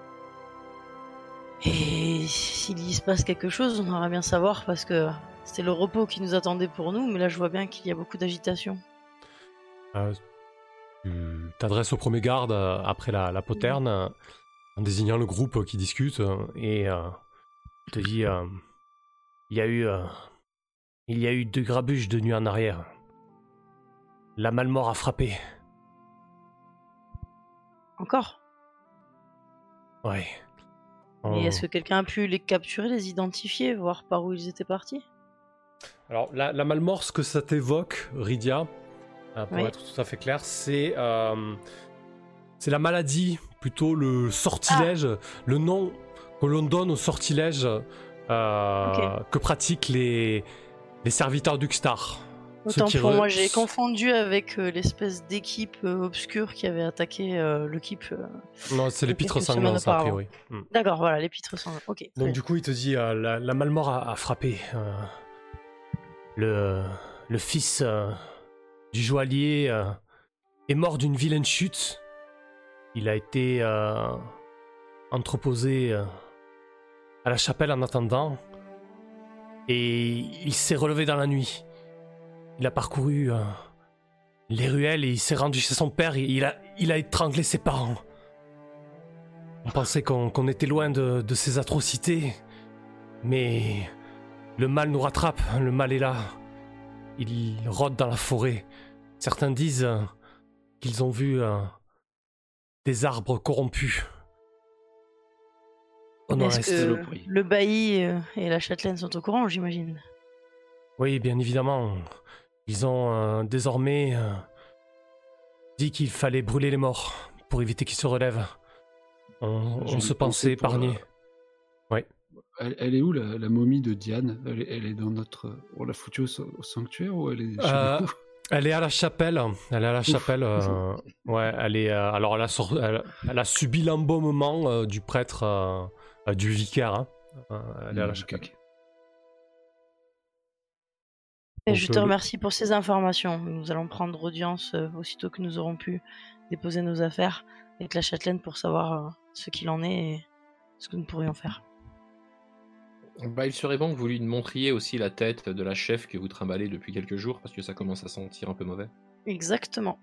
Et s'il y se passe quelque chose, on aimerait bien savoir parce que c'était le repos qui nous attendait pour nous, mais là je vois bien qu'il y a beaucoup d'agitation. Euh, tu t'adresses au premier garde euh, après la, poterne en désignant le groupe qui discute et euh, te dit il y a eu il y a eu deux grabuges de nuit en arrière. La malmort a frappé. Encore? Ouais. Et est-ce que quelqu'un a pu les capturer, les identifier, voir par où ils étaient partis? Alors, la, la, malmort, ce que ça t'évoque, Rydia, euh, pour être tout à fait clair, c'est euh, c'est la maladie, plutôt le sortilège, ah. le nom que l'on donne au sortilège euh, que pratiquent les, les serviteurs d'Uxtar. Autant pour moi, j'ai confondu avec euh, l'espèce d'équipe euh, obscure qui avait attaqué l'équipe. non, c'est l'épître sanglant, ça, a priori. Hmm. D'accord, voilà, l'épître sanglant. Ok. Donc, du coup, il te dit la, la, malmort a, frappé. le, le fils du joaillier est mort d'une vilaine chute. Il a été entreposé la chapelle en attendant. Et il s'est relevé dans la nuit. Il a parcouru euh, les ruelles et il s'est rendu chez son père et il a, il a étranglé ses parents. On pensait qu'on était loin de, ces atrocités, mais le mal nous rattrape, le mal est là. Il rôde dans la forêt. Certains disent euh, qu'ils ont vu euh, des arbres corrompus. Est-ce que le bailli et la châtelaine sont au courant, j'imagine? Oui, bien évidemment. Ils ont euh, désormais euh, dit qu'il fallait brûler les morts pour éviter qu'ils se relèvent. On, se pensait épargné. Ouais. Elle, est où la, momie de Diane? Elle est, dans notre. On l'a foutue au, sanctuaire ou elle est chez euh, Elle est à la chapelle. Elle est à la chapelle. Euh, ouais, elle est. Euh, alors, elle a, elle, a subi l'embaumement euh, du prêtre, du vicaire. Hein. est à la chapelle. Et je te remercie pour ces informations. Nous allons prendre audience aussitôt que nous aurons pu déposer nos affaires avec la châtelaine pour savoir ce qu'il en est et ce que nous pourrions faire. Bah, il serait bon que vous lui montriez aussi la tête de la chef que vous trimballez depuis quelques jours parce que ça commence à sentir un peu mauvais. Exactement.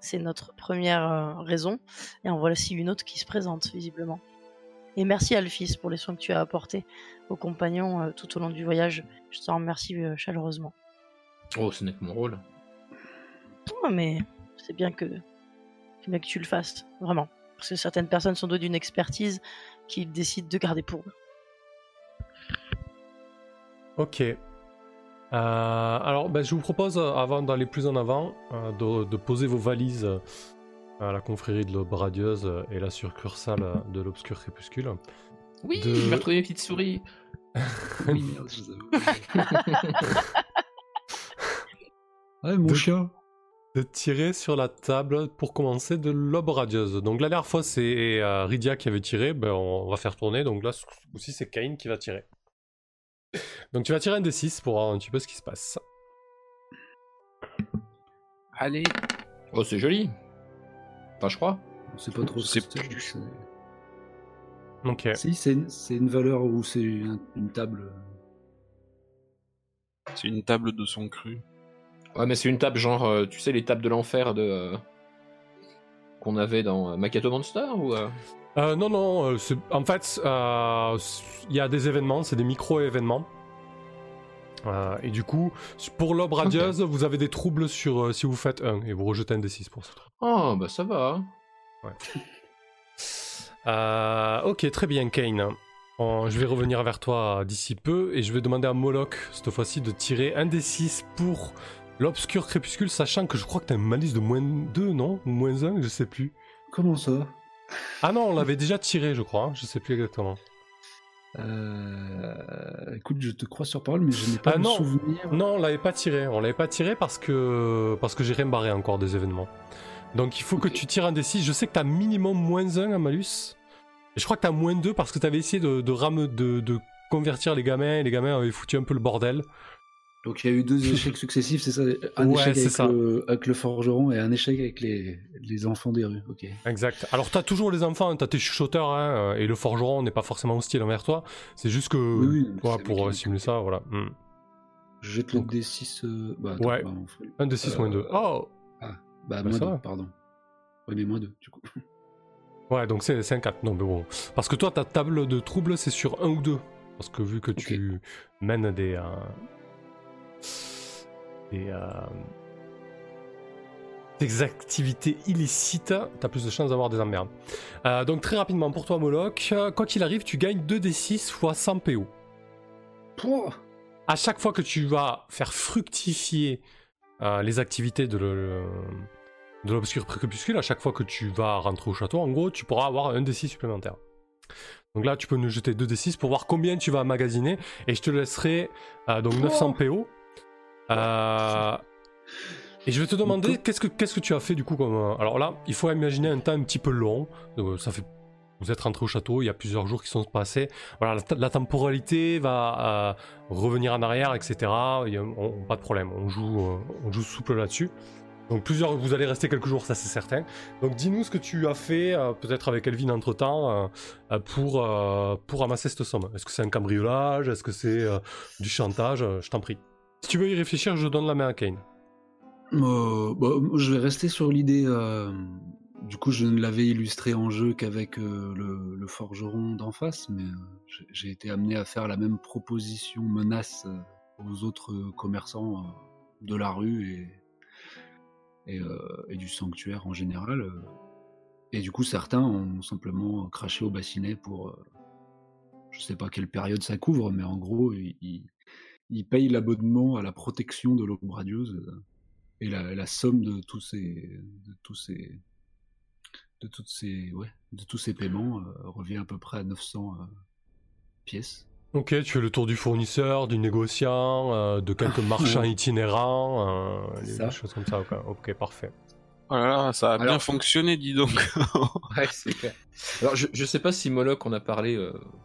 C'est notre première euh, raison. Et en voici une autre qui se présente, visiblement. Et merci Alphys pour les soins que tu as apportés aux compagnons euh, tout au long du voyage. Je t'en remercie euh, chaleureusement. Oh, ce n'est que mon rôle. Oh, mais c'est bien que, bien que tu le fasses, vraiment. Parce que certaines personnes sont douées d'une expertise qu'ils décident de garder pour eux. Ok. Euh, alors, ben, je vous propose, avant d'aller plus en avant, euh, de, poser vos valises à la confrérie de l'aube radieuse et la succursale de l'obscur crépuscule. Oui, de... je vais retrouver mes petites souris. (laughs) oui, merde, je (laughs) ouais, mon chien. De tirer sur la table pour commencer de l'aube radieuse. Donc la dernière fois, c'est euh, Rydia qui avait tiré. Ben, on va faire tourner. Donc là, aussi, c'est Cain qui va tirer. Donc tu vas tirer un D6 pour voir un petit peu ce qui se passe. Allez. Oh, c'est joli. Enfin, je crois. C'est pas trop. C'est Ok. Si, c'est une, valeur ou c'est une, table. C'est une table de son cru. Ouais, mais c'est une table genre, euh, tu sais, les tables de l'enfer de euh, qu'on avait dans euh, Makato Monster ou euh, non, non, euh, en fait, euh, il y a des événements, c'est des micro-événements. et du coup, pour l'aube radieuse, vous avez des troubles sur si vous faites un et vous rejetez un des 6 pour ça. Oh, bah ça va. Ouais. (laughs) ok, très bien, Kane. je vais revenir vers toi d'ici peu et je vais demander à Moloch, cette fois-ci, de tirer un des 6 pour l'obscur crépuscule, sachant que je crois que t'as une malice de moins 2, non? Ou moins 1, je sais plus. Comment ça? Ah non, on l'avait déjà tiré, je crois. Hein. Je sais plus exactement. Euh, écoute, je te crois sur parole, mais je n'ai pas ah, non. souvenir. Non, on l'avait pas tiré. On l'avait pas tiré parce que parce que j'ai rembarré encore des événements. Donc il faut que tu tires un des 6. Je sais que tu as minimum moins 1 à malus. Et je crois que tu as moins 2 parce que tu avais essayé de, de, de, de convertir les gamins et les gamins avaient foutu un peu le bordel. Donc il y a eu deux (laughs) échecs successifs, c'est ça? Un échec avec, Le, forgeron et un échec avec les, les enfants des rues. Ok. Exact. Alors tu as toujours les enfants, tu as tes chuchoteurs, hein, et le forgeron n'est pas forcément hostile envers toi. C'est juste que oui, pour simuler ça, voilà. Je jette le D6. Euh, bah, ouais. un D6 moins 2. Euh, oh Ah, bah, bah moins 2, pardon. Ouais, mais moins 2, du coup. (laughs) Ouais, donc c'est un 4. Non, mais bon. Parce que toi, ta table de trouble, c'est sur 1 ou 2. Parce que vu que tu mènes des. Euh, euh, des, activités illicites, t'as plus de chances d'avoir des emmerdes. Euh, donc très rapidement pour toi Moloch, quoi qu'il arrive, tu gagnes 2d6 fois 100 PO. Pour à chaque fois que tu vas faire fructifier euh, les activités de, de l'obscur crépuscule, à chaque fois que tu vas rentrer au château, en gros, tu pourras avoir un d6 supplémentaire. Donc là, tu peux nous jeter 2d6 pour voir combien tu vas magasiner, et je te laisserai donc 900 PO euh, et je vais te demander, qu'est-ce que, qu'est-ce que tu as fait du coup comme... Euh, alors là, il faut imaginer un temps un petit peu long. Euh, ça fait... Vous êtes rentré au château, il y a plusieurs jours qui sont passés. Voilà, la, temporalité va revenir en arrière, etc. Pas de problème, on joue, on joue souple là-dessus. Donc plusieurs, vous allez rester quelques jours, ça c'est certain. Donc dis-nous ce que tu as fait, peut-être avec Elvin entre temps, pour, pour ramasser cette somme. Est-ce que c'est un cambriolage? Est-ce que c'est du chantage? Je t'en prie. Si tu veux y réfléchir, je donne la main à Kane. Euh, bah, je vais rester sur l'idée. Euh, du coup, je ne l'avais illustré en jeu qu'avec euh, le, forgeron d'en face, mais j'ai été amené à faire la même proposition menace aux autres commerçants de la rue et, du sanctuaire en général. Et du coup, certains ont simplement craché au bassinet pour. je sais pas quelle période ça couvre, mais en gros, ils il paye l'abonnement à la protection de l'aube radieuse euh, et la, somme de tous ces de tous ces de toutes ces ouais de tous ces paiements euh, revient à peu près à 900 euh, pièces Ok, tu fais le tour du fournisseur, du négociant, de quelques (laughs) marchands itinérants, des choses comme ça. Ok, parfait. Oh là là, ça a bien fonctionné, dis donc. (laughs) ouais, c'est clair. Alors, je, je sais pas si Moloch en a parlé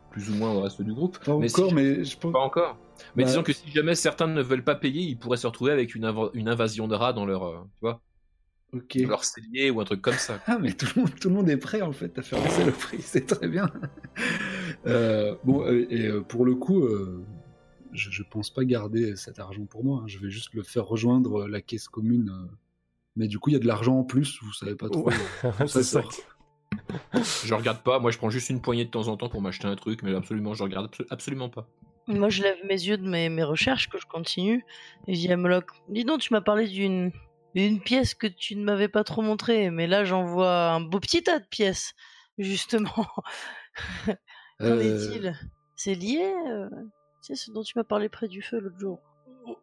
plus ou moins au reste du groupe. Pas encore, mais je pense. Pas encore. Mais bah, disons que si jamais certains ne veulent pas payer, ils pourraient se retrouver avec une, une invasion de rats dans leur, euh, tu vois, okay. leur cellier ou un truc comme ça. Ah, mais tout le monde, tout le monde est prêt en fait à faire baisser le prix, c'est très bien. (laughs) euh, bon, euh, et euh, pour le coup, je, je, pense pas garder cet argent pour moi. Hein. Je vais juste le faire rejoindre la caisse commune. Mais du coup, il y a de l'argent en plus, vous savez pas trop. (laughs) c'est ça. je regarde pas, moi je prends juste une poignée de temps en temps pour m'acheter un truc, mais absolument, je regarde absolument pas. Moi, je lève mes yeux de mes, mes recherches, que je continue, et je dis à Moloch, dis donc, tu m'as parlé d'une une pièce que tu ne m'avais pas trop montrée, mais là, j'en vois un beau petit tas de pièces, justement. (laughs) Qu'en euh. est-il? C'est lié euh, C'est ce dont tu m'as parlé près du feu l'autre jour.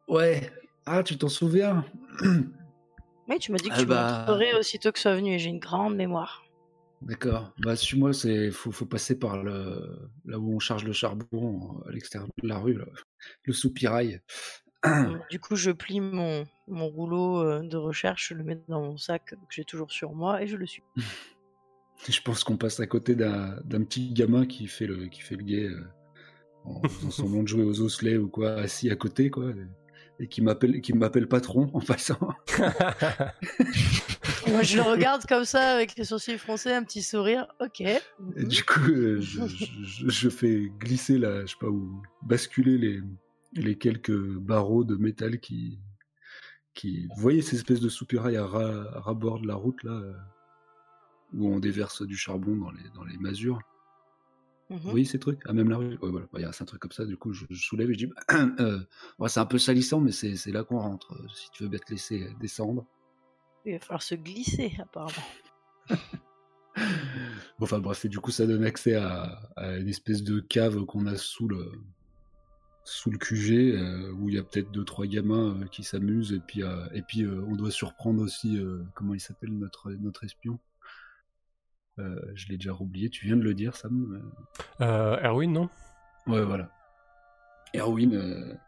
Ouais. Ah, tu t'en souviens? Oui, tu m'as dit que ah tu bah... montrerais aussitôt que soit venu, et j'ai une grande mémoire. D'accord. Bah, suis-moi, c'est faut, faut passer par le là où on charge le charbon à l'extérieur de la rue, le soupirail. Du coup, je plie mon, mon rouleau euh, de recherche, je le mets dans mon sac que j'ai toujours sur moi et je le suis. (laughs) je pense qu'on passe à côté d'un petit gamin qui fait le qui fait le guet euh, en faisant semblant de jouer aux osselets ou quoi, assis à côté quoi, et qui m'appelle qui m'appelle patron en passant. (laughs) Moi, je le regarde comme ça avec les sourcils froncés, un petit sourire. Ok. Et du coup, euh, je, fais glisser la, je sais pas où, basculer les, les quelques barreaux de métal qui, qui, vous voyez ces espèces de soupirail à, ras, bord de la route là, euh, où on déverse du charbon dans les, dans les masures? Vous mhm. voyez ces trucs? À même la rue? Ouais, voilà. Il y a un truc comme ça, du coup, je, soulève et je dis (clears throat) euh, c'est un peu salissant, mais c'est là qu'on rentre. Si tu veux bien te laisser descendre. Il va falloir se glisser, apparemment. (laughs) bon, enfin bref, et du coup, ça donne accès à, une espèce de cave qu'on a sous le, sous le QG, euh, où il y a peut-être deux, trois gamins euh, qui s'amusent, et puis, euh, et puis on doit surprendre aussi, comment il s'appelle, notre, notre espion Je l'ai déjà oublié, tu viens de le dire, Sam Erwin, non? Ouais, voilà. Erwin,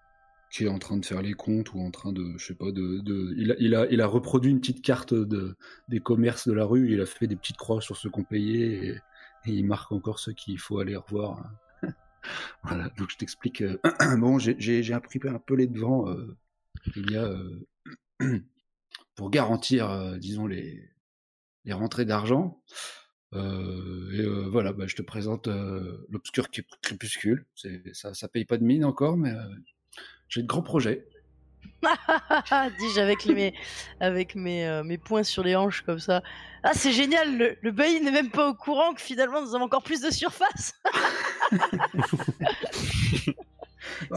qui est en train de faire les comptes ou en train de, je sais pas, de, de il, a, il, a, il a reproduit une petite carte de, des commerces de la rue, il a fait des petites croix sur ceux qu'on payé et, il marque encore ceux qu'il faut aller revoir. (laughs) voilà, donc je t'explique. Euh, (clears throat) bon, j'ai appris un peu les devants. Euh, il y a, euh, (clears throat) pour garantir, disons, les, les rentrées d'argent. et voilà, bah, je te présente l'obscur crépuscule. Ça, ça paye pas de mine encore, mais j'ai de grands projets. (laughs) Dis-je avec, mes, avec mes, euh, mes poings sur les hanches comme ça. Ah, c'est génial, le, le bailli n'est même pas au courant que finalement nous avons encore plus de surface. (laughs)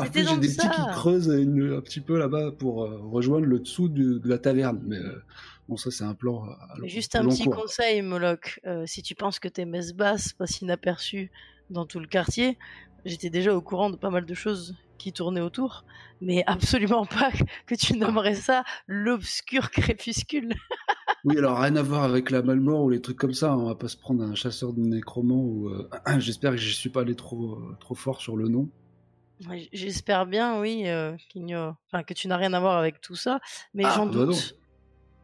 J'ai des petits qui creusent un petit peu là-bas pour euh, rejoindre le dessous de, la taverne. Mais euh, bon, ça, c'est un plan. Juste un petit conseil, Moloch. si tu penses que tes messes basses passent inaperçues dans tout le quartier, j'étais déjà au courant de pas mal de choses qui tournait autour, mais absolument pas (laughs) que tu nommerais ça l'obscur crépuscule. (laughs) oui, alors rien à voir avec la Malmort ou les trucs comme ça. On va pas se prendre un chasseur de nécromant ou. Euh, (clears throat) j'espère que je suis pas allé trop euh, trop fort sur le nom. J'espère bien, oui, euh, enfin, que tu n'as rien à voir avec tout ça, mais ah, j'en bah doute.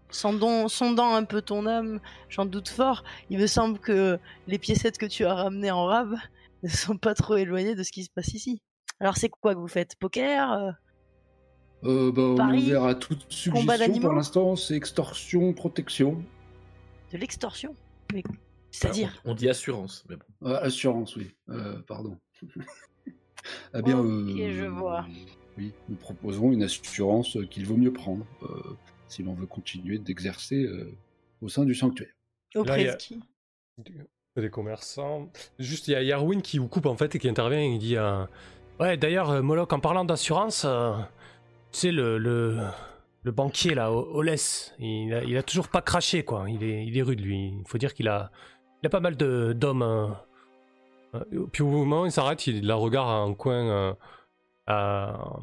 Sondant, sondant un peu ton âme, j'en doute fort. Il me semble que les piécettes que tu as ramenées en rab (laughs) ne sont pas trop éloignées de ce qui se passe ici. Alors c'est quoi que vous faites? Poker euh, euh bah, On est ouvert à toute suggestion. Pour l'instant, c'est extorsion, protection. De l'extorsion? C'est-à-dire? on, dit assurance. Mais bon. assurance, oui. Euh, pardon. (laughs) eh bien, je euh, vois. Oui, nous proposons une assurance qu'il vaut mieux prendre si l'on veut continuer d'exercer au sein du sanctuaire. Auprès de qui Des commerçants. Juste, il y a Yarwin qui vous coupe en fait et qui intervient et il dit Ouais, d'ailleurs, euh, Moloch, en parlant d'assurance, euh, tu sais, le, le, le, banquier, là, Oles, il a, il a toujours pas craché, quoi. Il est, il est rude, lui. Il faut dire qu'il a, il a pas mal d'hommes. Euh, puis au moment où il s'arrête, il la regarde en coin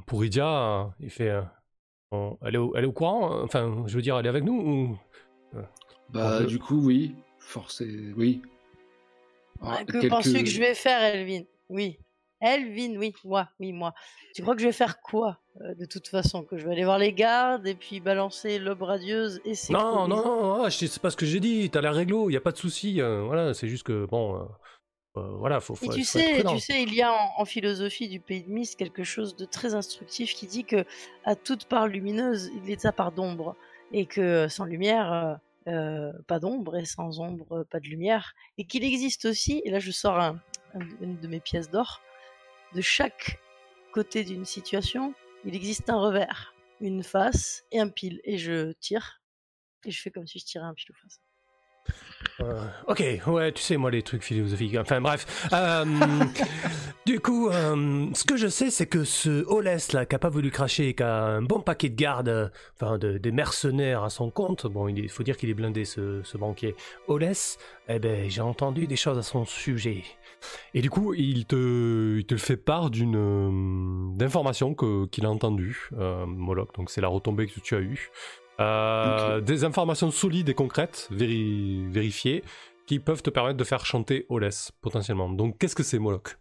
pour Idia. il fait elle, est au, elle est au courant Enfin, je veux dire, elle est avec nous ou... Bah, du coup, oui. Forcé, oui. Ah, que penses-tu que je vais faire, Elvin? Oui. Elvin, oui, moi, oui, moi. Tu crois que je vais faire quoi euh, de toute façon? Que je vais aller voir les gardes et puis balancer l'aube radieuse et c'est Non, non, non, ah, c'est pas ce que j'ai dit. T'as l'air réglo, y a pas de souci. euh, voilà, c'est juste que bon, euh, euh, voilà, faut. faut Mais tu faut sais, tu sais, il y a en, en philosophie du pays de Mist quelque chose de très instructif qui dit que à toute part lumineuse, il est sa part d'ombre, et que sans lumière, euh, pas d'ombre, et sans ombre, pas de lumière, et qu'il existe aussi, et là je sors un- un- une de mes pièces d'or, de chaque côté d'une situation, il existe un revers, une face et un pile, et je tire, et je fais comme si je tirais un pile ou face. Euh, ok, ouais, tu sais, moi, les trucs philosophiques. Enfin, bref. Euh, (laughs) du coup, euh, ce que je sais, c'est que ce Olès, là, qui a pas voulu cracher, qui a un bon paquet de gardes, enfin, de, des mercenaires à son compte, bon, il faut dire qu'il est blindé, ce, banquier. Olès, eh ben, j'ai entendu des choses à son sujet. Et du coup, il te, il te fait part d'une d'informations que- qu'il a entendues, euh, Moloch. Donc, c'est la retombée que tu as eue. Euh, Des informations solides et concrètes, véri- vérifiées, qui peuvent te permettre de faire chanter Olès, potentiellement. Donc, qu'est-ce que c'est, Moloch?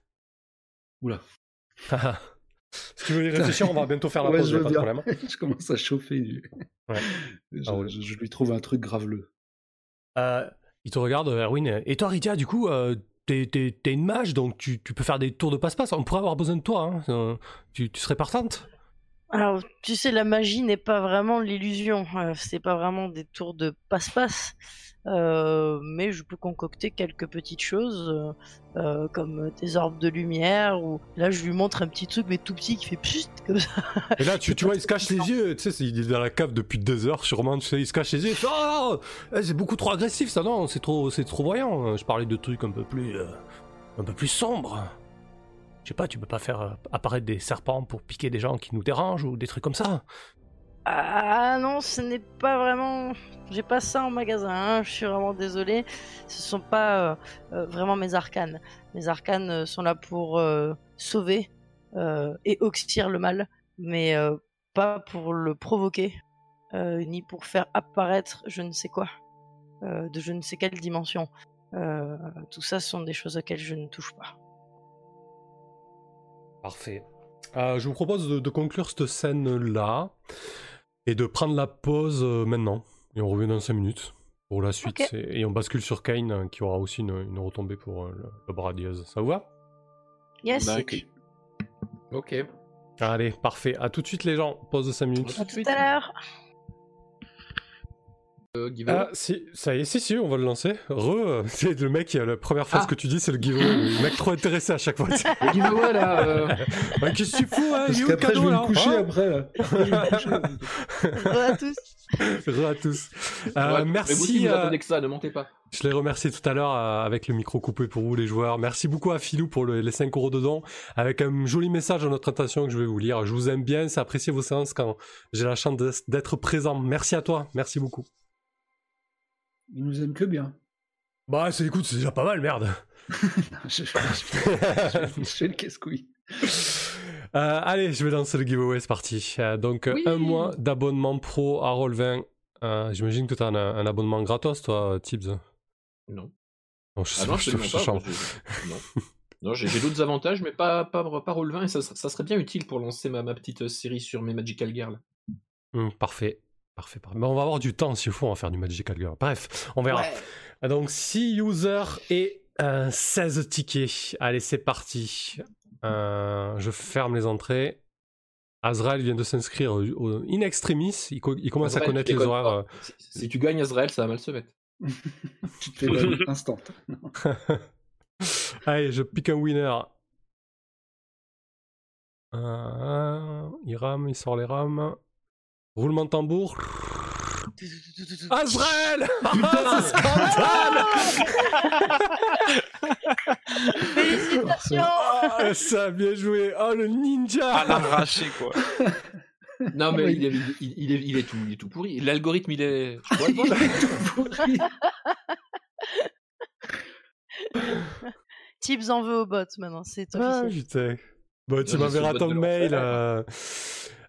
Oula. Si tu veux y réfléchir, on va bientôt faire la Ouais, pause, je pas de problème. (laughs) je commence à chauffer. du- (laughs) Ouais. Je, Ah ouais. je- je lui trouve un truc graveleux. Euh, il te regarde, Erwin. Et toi, Ridia, du coup, euh, t'es, une mage, donc tu, tu peux faire des tours de passe-passe. On pourrait avoir besoin de toi. hein. Euh, tu, tu serais partante? Alors, tu sais, la magie n'est pas vraiment l'illusion. Euh, c'est pas vraiment des tours de passe-passe. Euh, mais je peux concocter quelques petites choses, euh, comme des orbes de lumière, ou là je lui montre un petit truc, mais tout petit, qui fait pchit, comme ça. (laughs) Et là, tu, tu vois, il se cache (laughs) les yeux. Tu sais, il est dans la cave depuis deux heures, sûrement. Tu sais, il se cache les yeux. Fait, Oh, eh, c'est beaucoup trop agressif, ça, non C'est trop, c'est trop voyant. Je parlais de trucs un peu plus, euh, un peu plus sombres. Je sais pas, tu peux pas faire euh, apparaître des serpents pour piquer des gens qui nous dérangent ou des trucs comme ça. Ah non, ce n'est pas vraiment. J'ai pas ça en magasin, hein, je suis vraiment désolé. Ce sont pas euh, euh, vraiment mes arcanes. Mes arcanes sont là pour sauver et oxyre le mal, mais pas pour le provoquer, ni pour faire apparaître je ne sais quoi, de je ne sais quelle dimension. Tout ça sont des choses auxquelles je ne touche pas. Parfait. Euh, je vous propose de, de conclure cette scène-là et de prendre la pause euh, maintenant. Et on revient dans 5 minutes pour la suite. Et, et on bascule sur Kane euh, qui aura aussi une, une retombée pour euh, le, le. Ça vous va? Yes. D'accord. Ok. Allez, parfait. À tout de suite les gens. Pause de 5 minutes. À tout à l'heure. Euh, giveaway. Ah, si, ça y est, si, si, on va le lancer. Re, euh, (laughs) c'est le mec a la première phrase Ah. que tu dis, c'est le giveaway. (laughs) le mec trop intéressé à chaque fois. Le giveaway là. euh, (laughs) Ouais, Qu'est-ce que tu fous, hein Il Parce le qu'après, je cadeau vais là me coucher Hein après. Là. Re à tous. Re à tous. Euh, ouais, merci. si vous euh, attendez que ça, ne montez pas. Je l'ai remercié tout à l'heure euh, avec le micro coupé pour vous les joueurs. Merci beaucoup à Philou pour le- les 5 euros de don avec un joli message à notre attention que je vais vous lire. Je vous aime bien, c'est apprécié vos séances quand j'ai la chance d'être présent. Merci à toi, merci beaucoup. Il nous aime que bien. Bah c'est écoute, c'est déjà pas mal, merde. (laughs) je, je, je- je fais le casse-couille. Euh, allez, je vais lancer le giveaway, c'est parti. Euh, donc Oui. un mois d'abonnement pro à Roll20. Euh, J'imagine que tu as un, un abonnement gratos toi, Tibbs. Non. Non, je Ah non, pas, absolument Non, non j'ai j'ai d'autres avantages, mais pas, pas, pas rôle 20, et ça, serait- ça serait bien utile pour lancer ma, ma petite série sur mes Magical Girls. Hum, parfait. Parfait, parfait. Mais on va avoir du temps s'il faut, on va faire du Magical Girl. Bref, on verra. Donc 6 users et euh, 16 tickets. Allez, c'est parti. Euh, je ferme les entrées. Azrael vient de s'inscrire in extremis. Il, co- il commence à connaître les horaires. euh. Si, si tu gagnes Azrael, ça va mal se mettre. (laughs) (laughs) Tu te fais instant. (laughs) Allez, je pique un winner. Euh, il rame, il sort les rames. Roulement de tambour. (laughs) Azrael (laughs) c'est scandale (laughs) Félicitations. Ah, Ça a bien joué. Oh, le ninja À l'arraché, quoi. Non, mais oui. il, est, il, il est, il, est tout, il est tout pourri. L'algorithme, il est. Tibbs en veut au bot maintenant, c'est Ah, officiel. putain. Bon, tu m'enverras ton mail.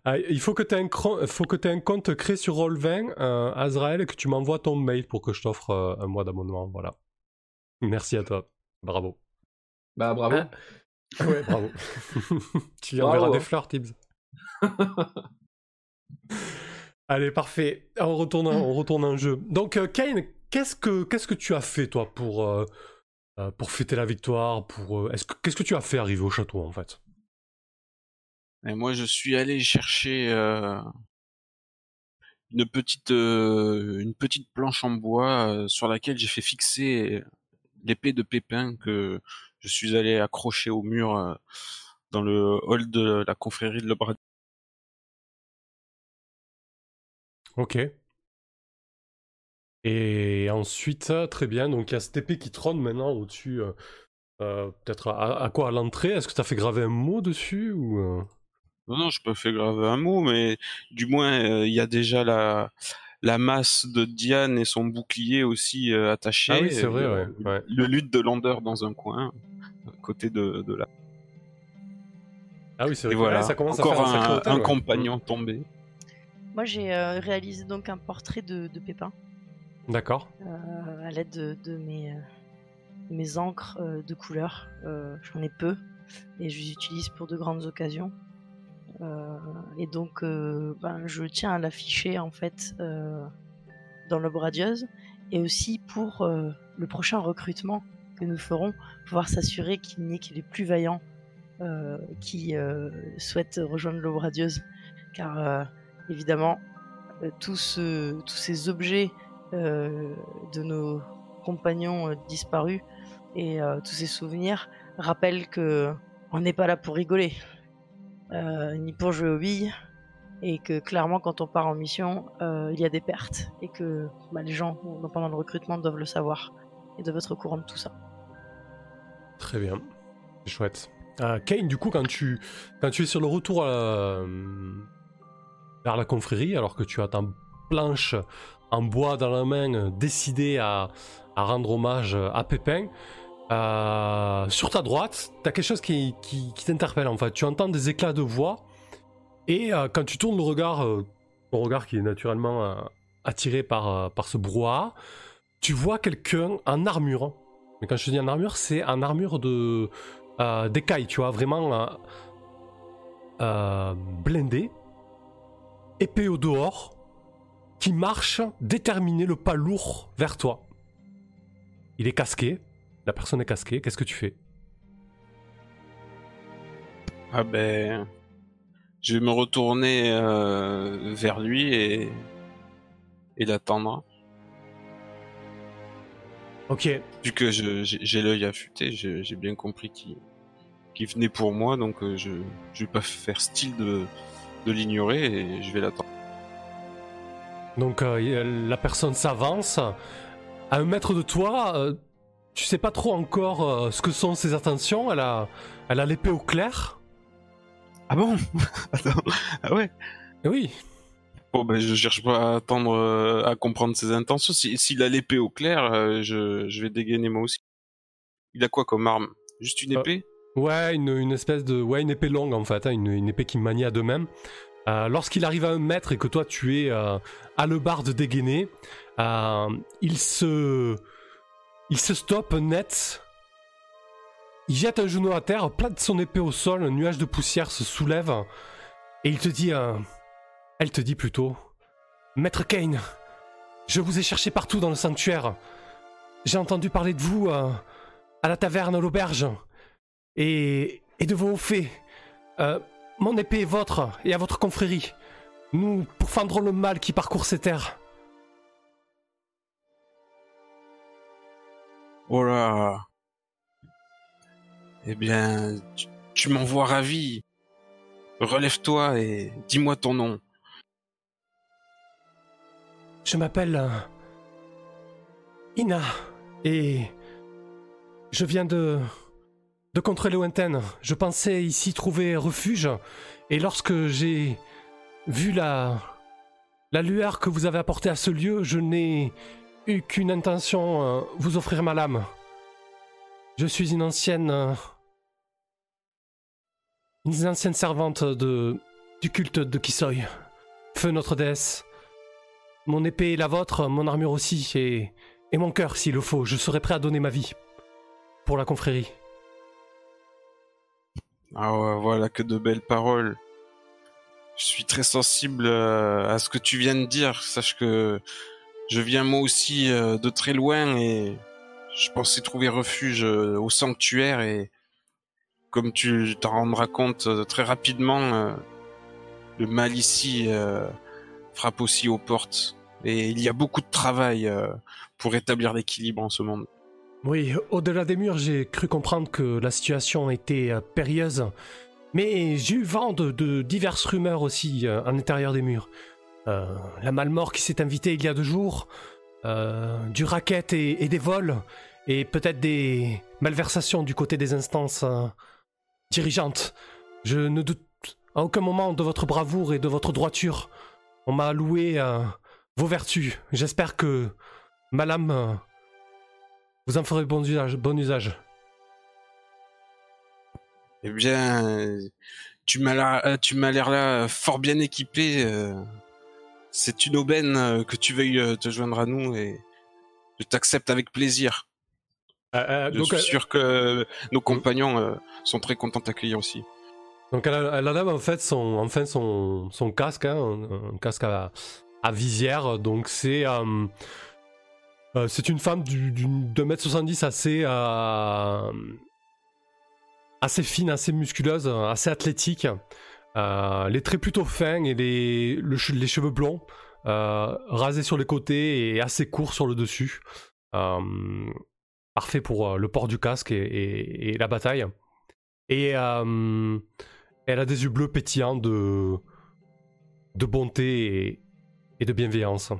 Euh. Ah, il faut que tu aies, un cron- faut que t'aies un compte créé sur Roll20, euh, Azrael, et que tu m'envoies ton mail pour que je t'offre euh, un mois d'abonnement. Voilà. Merci à toi. Bravo. Bah, bravo. Ah. (laughs) Ouais, bravo. (laughs) tu lui enverras des fleurs, Tibbs. (laughs) Allez, parfait. On retourne, on retourne en jeu. Donc, euh, Kane, qu'est-ce que, qu'est-ce que tu as fait, toi, pour, pour fêter la victoire pour, est-ce que, Qu'est-ce que tu as fait arriver au château, en fait? Et Moi, je suis allé chercher une, petite, une petite planche en bois sur laquelle j'ai fait fixer l'épée de Pépin que je suis allé accrocher au mur dans le hall de la confrérie de Lebras Ok. Et ensuite, très bien, donc il y a cette épée qui trône maintenant au-dessus, euh, euh, peut-être à, quoi À l'entrée? Est-ce que tu as fait graver un mot dessus ou euh? Non, non, je peux faire graver un mot, mais du moins, il y a déjà la, la masse de Diane et son bouclier aussi attaché. Ah oui, c'est vrai, ouais, Le lutte de Lander dans un coin, à côté de, de la. Ah oui, c'est vrai. voilà, ça commence encore à faire un, un compagnon tombé. Moi, j'ai euh, réalisé donc un portrait de, Pépin. D'accord. Euh, à l'aide de, mes, euh, mes encres de couleur. J'en ai peu et je les utilise pour de grandes occasions. Et donc, ben, je tiens à l'afficher en fait dans l'Aube radieuse et aussi pour le prochain recrutement que nous ferons, pouvoir s'assurer qu'il n'y ait que les plus vaillants qui souhaitent rejoindre l'Aube radieuse. Car évidemment, euh, tous, ces objets euh, de nos compagnons euh, disparus et tous ces souvenirs rappellent que on n'est pas là pour rigoler, ni pour jouer aux billes, et que clairement quand on part en mission, il y a des pertes et que bah, les gens pendant le recrutement doivent le savoir et doivent être au courant de tout ça. Très bien, c'est chouette. Kane, du coup, quand tu, quand tu es sur le retour à, vers la confrérie alors que tu as ta planche en bois dans la main décidé à, rendre hommage à Pépin. Euh, sur ta droite, tu as quelque chose qui, t'interpelle en fait. Tu entends des éclats de voix et euh, quand tu tournes le regard, euh, ton regard qui est naturellement attiré par, par ce brouhaha, tu vois quelqu'un en armure. Mais quand je dis en armure, c'est en armure de d'écaille, tu vois, vraiment blindé épée au dehors, qui marche, déterminé, le pas lourd vers toi. Il est casqué, la personne est casquée, qu'est-ce que tu fais? Ah ben, je vais me retourner euh, vers lui et, et l'attendre. Ok. Vu que j'ai l'œil affûté, j'ai bien compris qu'il venait pour moi, donc euh, je, je vais pas faire style de, de l'ignorer et je vais l'attendre. Donc euh, la personne s'avance. À un mètre de toi, euh, tu sais pas trop encore euh, ce que sont ses intentions. Elle a, elle a l'épée au clair. Ah bon (laughs) Ah ouais Oui. Bon ben je cherche pas à attendre à comprendre ses intentions. S'il a l'épée au clair, je, je vais dégainer moi aussi. Il a quoi comme arme? Juste une épée? Ouais, une, espèce de. Ouais, une épée longue en fait, hein, une, épée qui manie à deux mêmes. Euh, lorsqu'il arrive à un mètre et que toi tu es euh, à le bar de dégainé, euh, il se. Il se stoppe net. Il jette un genou à terre, plate son épée au sol, un nuage de poussière se soulève. Et il te dit. elle te dit plutôt. Maître Kane, je vous ai cherché partout dans le sanctuaire. J'ai entendu parler de vous à la taverne, à l'auberge et, de vos faits. Euh, mon épée est votre et à votre confrérie. Nous pourfendrons le mal qui parcourt ces terres. Oh Eh bien, tu, m'envoies ravi. Relève-toi et dis-moi ton nom. Je m'appelle euh, Ina et je viens de de contre lointaine. Je pensais ici trouver refuge, et lorsque j'ai vu la, la lueur que vous avez apportée à ce lieu, je n'ai eu qu'une intention, euh, vous offrir ma lame. Je suis une ancienne... Euh, une ancienne servante de, du culte de Kisoy. Feu notre déesse. Mon épée est la vôtre, mon armure aussi, et, et mon cœur s'il le faut. Je serai prêt à donner ma vie pour la confrérie. Ah ouais, voilà que de belles paroles. Je suis très sensible euh, à ce que tu viens de dire. Sache que je viens moi aussi euh, de très loin et je pensais trouver refuge euh, au sanctuaire et comme tu t'en rendras compte très rapidement, le mal ici frappe aussi aux portes et il y a beaucoup de travail pour rétablir l'équilibre en ce monde. Oui, au-delà des murs, j'ai cru comprendre que la situation était périlleuse mais j'ai eu vent de, diverses rumeurs aussi euh, à l'intérieur des murs. Euh, la Malmort qui s'est invitée il y a deux jours, euh, du racket et, des vols, et peut-être des malversations du côté des instances dirigeantes. Je ne doute à aucun moment de votre bravoure et de votre droiture. On m'a alloué vos vertus. J'espère que, madame, vous en ferez bon usage. Eh bien, tu m'as l'air, euh, là fort bien équipé. Euh. C'est une aubaine euh, que tu veuilles te joindre à nous et je t'accepte avec plaisir. je suis sûr que nos compagnons sont très contents de t'accueillir aussi. Donc elle a, en fait son, enfin son, son casque, hein, un, casque à, à, visière. Donc c'est c'est une femme du, de 1m70 assez assez fine, assez musculeuse, assez athlétique. Euh, les traits plutôt fins et les, cheveux blonds, euh, rasés sur les côtés et assez courts sur le dessus. Euh, parfait pour le port du casque et, la bataille. Et elle a des yeux bleus pétillants de, de bonté et de bienveillance.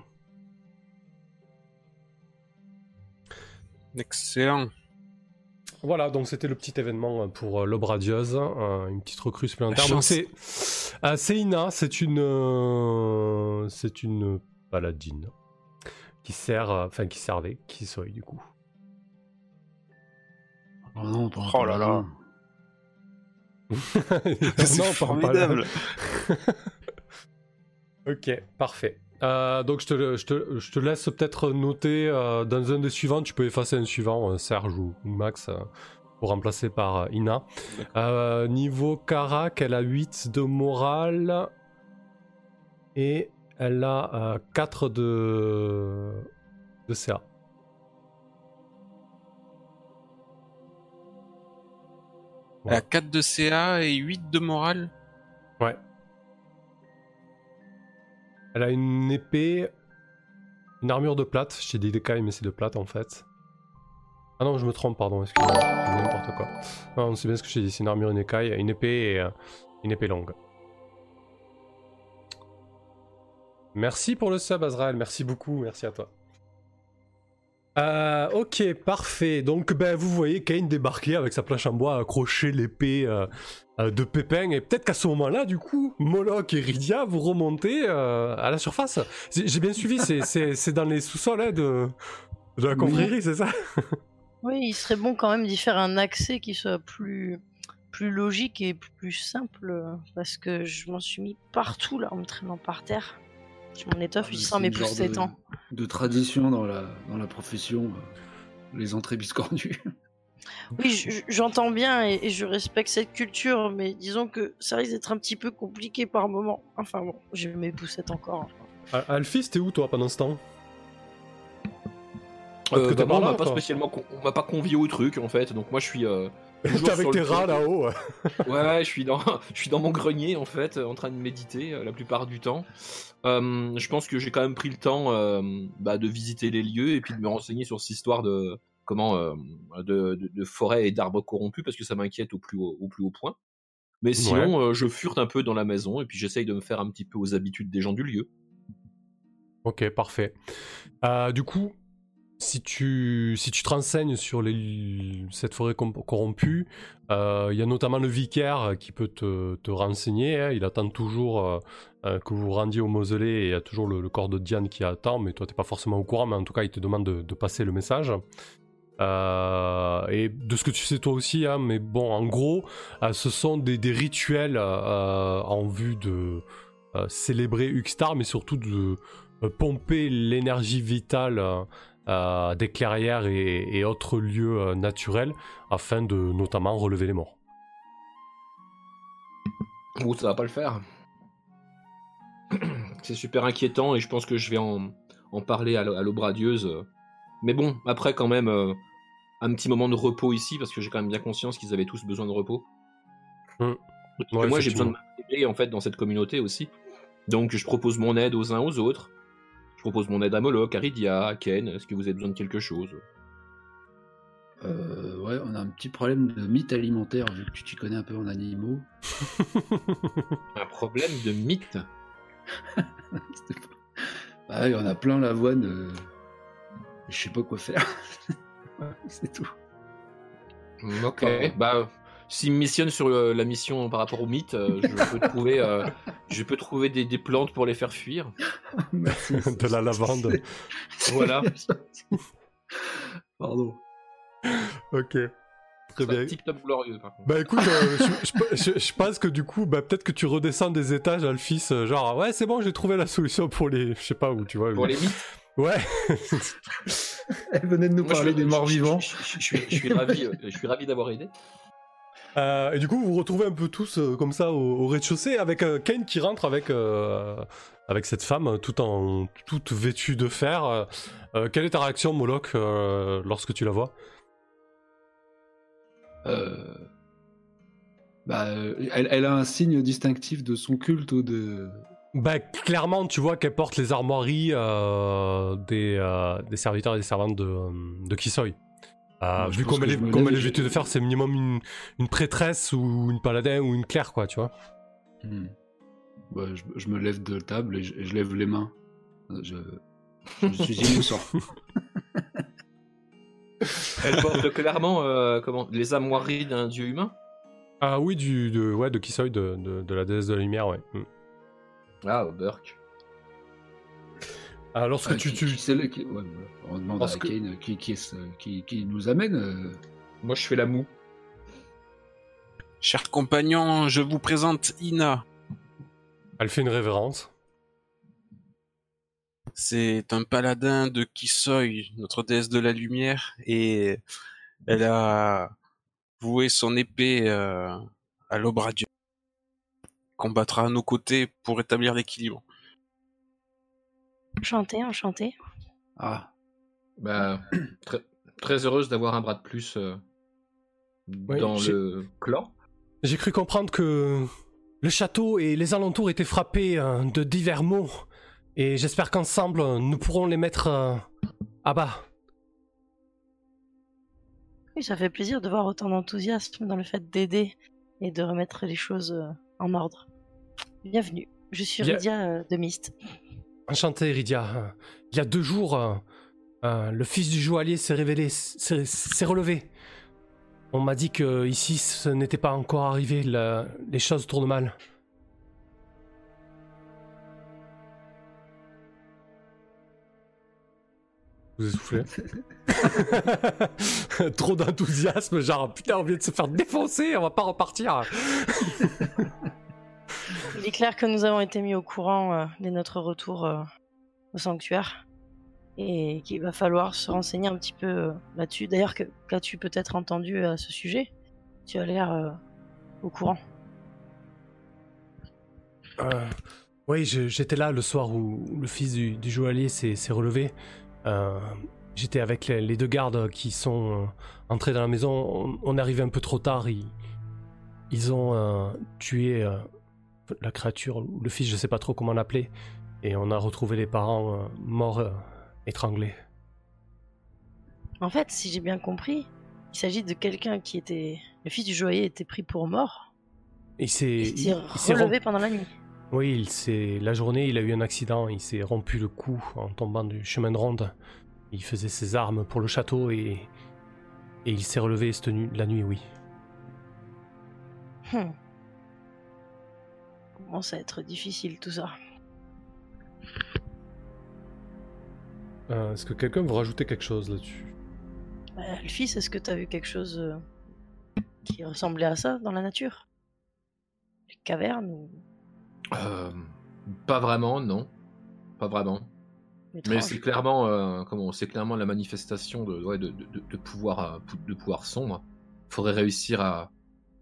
Excellent. Voilà, donc c'était le petit événement pour euh, l'Obradieuse, euh, une petite recrue supplémentaire. Donc c'est euh, Ina, c'est une euh, c'est une paladine qui sert, enfin qui servait, qui soy du coup. Oh non, pas oh là là. (laughs) c'est formidable. (laughs) ok, parfait. Euh, donc je te, je, te, je te, laisse peut-être noter euh, dans un des suivants, tu peux effacer un suivant, euh, Serge ou, Max, pour remplacer par Ina. niveau Karak, elle a 8 de morale et elle a 4 de, de CA. Elle a 4 de CA et 8 de morale? Ouais. Elle a une épée, une armure de plate. J'ai dit d'écailles, mais c'est de plate en fait. Ah non, je me trompe, pardon, excusez-moi, n'importe quoi. Non, c'est bien ce que j'ai dit, c'est une armure, une écaille, une épée et euh, une épée longue. Merci pour le sub, Azrael, merci beaucoup, merci à toi. Euh, ok, parfait. Donc, ben, vous voyez Kane débarquer avec sa planche en bois, accrocher l'épée euh, euh, de Pépin, et peut-être qu'à ce moment-là, du coup, Moloch et Rydia, vous remontez à la surface. J'ai bien suivi, c'est dans les sous-sols hein, de, de la confrérie, c'est ça? Oui, il serait bon quand même d'y faire un accès qui soit plus, plus logique et plus simple, parce que je m'en suis mis partout là en me traînant par terre. Je m'en étoffe, il sent mes plus 7 ans. De tradition dans la, dans la profession, euh, les entrées biscornues. (laughs) Oui, j'entends bien et, je respecte cette culture, mais disons que ça risque d'être un petit peu compliqué par moment. Enfin bon, j'ai mes poussettes encore. Alphys, t'es où toi pendant ce temps? Euh, bah, on m'a pas spécialement, on m'a pas convié au truc en fait, donc moi je suis. Euh, T'es avec tes rats là-haut. ouais, je suis dans, (laughs) je suis dans mon grenier en fait, en train de méditer la plupart du temps. Euh, je pense que j'ai quand même pris le temps euh, bah, de visiter les lieux et puis de me renseigner sur cette histoire de comment euh, de, de, forêt et d'arbres corrompus parce que ça m'inquiète au plus haut, au plus haut point. Mais sinon, je furte un peu dans la maison et puis j'essaye de me faire un petit peu aux habitudes des gens du lieu. Ok, parfait. du coup, si tu, si tu te renseignes sur cette forêt corrompue, euh, il y a notamment le vicaire qui peut te, te renseigner. Hein. il attend toujours euh, euh, que vous rendiez au mausolée et il y a toujours le, corps de Diane qui attend, mais toi tu n'es pas forcément au courant, mais en tout cas il te demande de, passer le message. et de ce que tu sais toi aussi, hein, mais bon, en gros, ce sont des, des rituels en vue de célébrer Uxtar, mais surtout de pomper l'énergie vitale euh, des clairières et, autres lieux euh, naturels afin de notamment relever les morts. Ou ça va pas le faire. (clears throat) C'est super inquiétant et je pense que je vais en, parler à l'obradieuse. Mais bon, après quand même, euh, un petit moment de repos ici parce que j'ai quand même bien conscience qu'ils avaient tous besoin de repos. Mmh. moi j'ai besoin de m'aider en fait dans cette communauté aussi. Donc je propose mon aide aux uns aux autres. Je propose mon aide à Moloch, à Rydia, à Ken. Est-ce que vous avez besoin de quelque chose? Euh, ouais, on a un petit problème de mythe alimentaire, vu que tu t'y connais un peu en animaux. (laughs) un problème de mythe? (laughs) Bah, on a plein l'avoine. Euh... Je sais pas quoi faire. (laughs) c'est tout. Ok, bah s'il me missionne sur euh, la mission par rapport au mythe, euh, je peux (laughs) trouver, euh, je peux trouver des, des, plantes pour les faire fuir. (laughs) de la lavande. voilà. (laughs) Pardon. Ok. Très bien. Tip top glorieux par contre. Bah écoute, je, je, pense que du coup, bah, peut-être que tu redescends des étages, Alphys, genre ouais c'est bon, j'ai trouvé la solution pour les, je sais pas où, tu vois. Pour les mythes. Ouais. Elle venait de nous parler des morts vivants. Je, suis ravi, je suis ravi d'avoir aidé. Euh, et du coup, vous vous retrouvez un peu tous euh, comme ça au, rez-de-chaussée avec euh, Kane qui rentre avec, avec cette femme tout en toute vêtue de fer. quelle est ta réaction, Moloch, lorsque tu la vois? Bah, elle, elle, a un signe distinctif de son culte ou de. Bah, clairement, tu vois qu'elle porte les armoiries des, des serviteurs et des servantes de, de Kisoy. Euh, vu comme elle, est, comme elle de faire, c'est minimum une, prêtresse ou une paladin ou une clerc, quoi, tu vois. Hmm. je, me lève de table et je, lève les mains. Je, je suis (laughs) innocent. elle porte clairement euh, comment, les armoiries d'un dieu humain? Ah oui, du, de, ouais, de Kisoy, de, de, la déesse de la lumière, ouais. Hmm. Ah, Burk. Alors, lorsque tu, tu... on demande à Kane qui, qui, nous amène. Euh. Moi, je fais la moue. Chers compagnons, je vous présente Ina. Elle fait une révérence. C'est un paladin de Kisoy, notre déesse de la lumière, et elle a voué son épée euh, à l'Obradieu. Combattra à nos côtés pour établir l'équilibre. Enchanté, enchanté. Ah. Bah, (clears throat) très, heureuse d'avoir un bras de plus euh, dans le clan. J'ai cru comprendre que le château et les alentours étaient frappés euh, de divers maux. Et j'espère qu'ensemble, nous pourrons les mettre euh, à bas. Oui, ça fait plaisir de voir autant d'enthousiasme dans le fait d'aider et de remettre les choses en ordre. Bienvenue, je suis Lydia de Mist. Enchanté, Ridia. Il y a deux jours, euh, euh, le fils du joaillier s'est révélé, s'est relevé. On m'a dit que ici, ce n'était pas encore arrivé. les choses tournent mal. Vous essoufflez (laughs) Trop d'enthousiasme, genre putain, on vient de se faire défoncer, on va pas repartir. (laughs) Il est clair que nous avons été mis au courant euh, de notre retour euh, au sanctuaire et qu'il va falloir se renseigner un petit peu euh, là-dessus. D'ailleurs, qu'as-tu peut-être entendu à ce sujet? Tu as l'air au courant. oui, j'étais là le soir où le fils du, joaillier s'est relevé. J'étais avec les, deux gardes qui sont entrés dans la maison. On, est arrivé un peu trop tard. Ils, ils ont tué la créature, le fils, je sais pas trop comment l'appeler, et on a retrouvé les parents euh, morts, euh, étranglés. En fait, si j'ai bien compris, il s'agit de quelqu'un qui était. Le fils du joaillier était pris pour mort. Il s'est relevé pendant la nuit. Oui, il s'est la journée, il a eu un accident, il s'est rompu le cou en tombant du chemin de ronde. Il faisait ses armes pour le château et et il s'est relevé cette la nuit, oui. Hmm commence à être difficile tout ça. Euh, est-ce que quelqu'un veut rajouter quelque chose là-dessus? Bah, Le fils, est-ce que tu as vu quelque chose euh, qui ressemblait à ça dans la nature? Les cavernes ou... Euh, pas vraiment, non. Pas vraiment. Mais c'est clairement, comment, c'est clairement la manifestation de, de, de, pouvoir, de pouvoir sombre. Faudrait réussir à,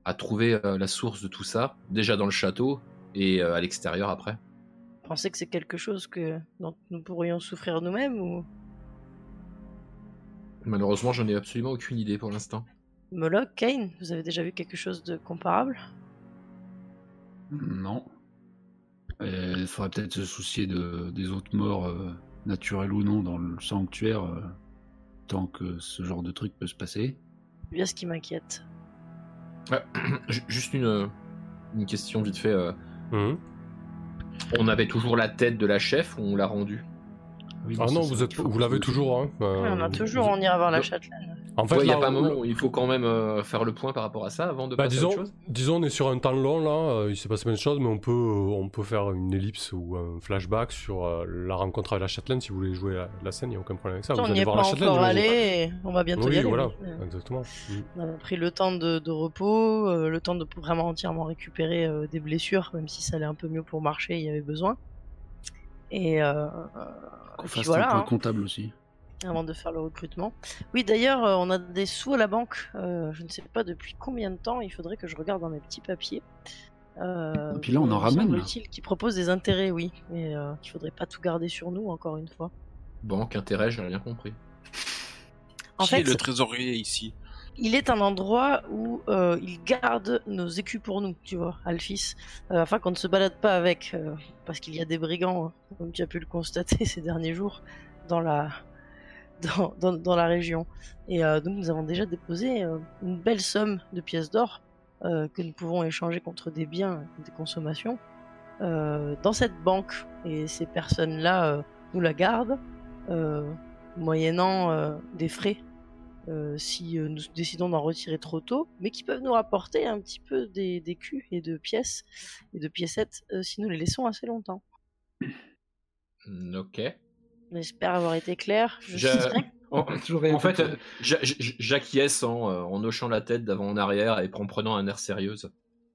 à trouver la source de tout ça, déjà dans le château et à l'extérieur après. Vous pensez que c'est quelque chose que dont nous pourrions souffrir nous-mêmes ou? Malheureusement, j'en ai absolument aucune idée pour l'instant. Moloch, Kane, vous avez déjà vu quelque chose de comparable? Non. Il faudrait peut-être se soucier de, des autres morts, euh, naturelles ou non, dans le sanctuaire, euh, tant que ce genre de truc peut se passer. C'est bien ce qui m'inquiète. (clears throat) juste une, une question vite fait. Euh. Mmh. On avait toujours la tête de la chef ou on l'a rendue ah non, vous, êtes, vous l'avez toujours. Hein. on a toujours, on ira voir la châtelaine. En fait, il n'y a pas un moment où il faut quand même euh, faire le point par rapport à ça avant de bah, passer disons, à autre chose Disons, on est sur un temps long là, euh, il s'est passé plein de choses, mais on peut, euh, on peut faire une ellipse ou un flashback sur la rencontre avec la châtelaine si vous voulez jouer la, scène, il n'y a aucun problème avec ça. vous on allez voir la châtelaine. Allé, on va bientôt oui, y aller. voilà, exactement. On a pris le temps de, de repos, le temps de vraiment entièrement récupérer des blessures, même si ça allait un peu mieux pour marcher, il y avait besoin. Et, euh, Qu'on fasse un point hein. comptable aussi. Avant de faire le recrutement. Oui, d'ailleurs, euh, on a des sous à la banque. Euh, je ne sais pas depuis combien de temps. Il faudrait que je regarde dans mes petits papiers. Et puis là, on en ramène. Qui propose des intérêts, oui, mais euh, qu'il faudrait pas tout garder sur nous, encore une fois. Banque, intérêt, j'ai rien compris. En Qui fait, est le trésorier ici il est un endroit où euh, il garde nos écus pour nous, tu vois, Alphys, euh, afin qu'on ne se balade pas avec, euh, parce qu'il y a des brigands, hein, comme tu as pu le constater (laughs) ces derniers jours, dans la, dans, dans, la région. Et donc nous avons déjà déposé une belle somme de pièces d'or que nous pouvons échanger contre des biens, des consommations, dans cette banque. Et ces personnes-là nous la gardent, moyennant des frais euh, si euh, nous décidons d'en retirer trop tôt, mais qui peuvent nous rapporter un petit peu des, des culs et de pièces et de piécettes euh, si nous les laissons assez longtemps. Mm, ok. J'espère avoir été clair. Je... en, fait, j'acquiesce en, en, hochant la tête d'avant en arrière et en prenant un air sérieux.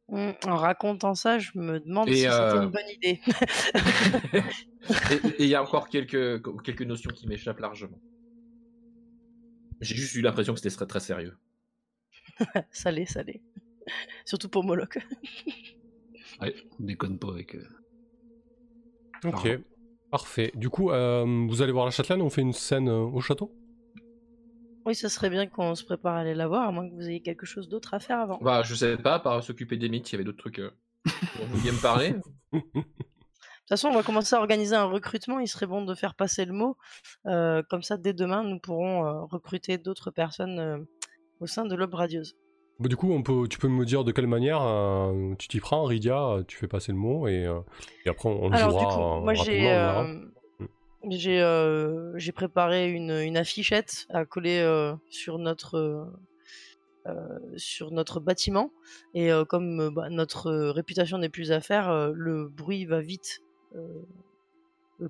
Mm, en racontant ça, je me demande si c'était une bonne idée. (laughs) et il y a encore quelques, quelques notions qui m'échappent largement. J'ai juste eu l'impression que c'était très, très sérieux. (laughs) ça l'est, ça l'est. (laughs) Surtout pour Moloch. (laughs) ouais, on déconne pas avec. eux. Ok, parfait. Du coup, euh, vous allez voir la châtelaine, on fait une scène euh, au château? Oui, ça serait bien qu'on se prépare à aller la voir, à moins que vous ayez quelque chose d'autre à faire avant. Bah, je sais pas, par s'occuper des mythes, il y avait d'autres trucs euh, dont vous vouliez me parler. De toute façon, on va commencer à organiser un recrutement. Il serait bon de faire passer le mot. Euh, comme ça, dès demain, nous pourrons euh, recruter d'autres personnes euh, au sein de l'Aube Radieuse. Bah, du coup, on peut, tu peux me dire de quelle manière tu t'y prends, Ridia, tu fais passer le mot et, après on, Alors, jouera. Du coup, moi, j'ai, j'ai, préparé une, une, affichette à coller sur notre sur notre bâtiment et comme bah, notre réputation n'est plus à faire, le bruit va vite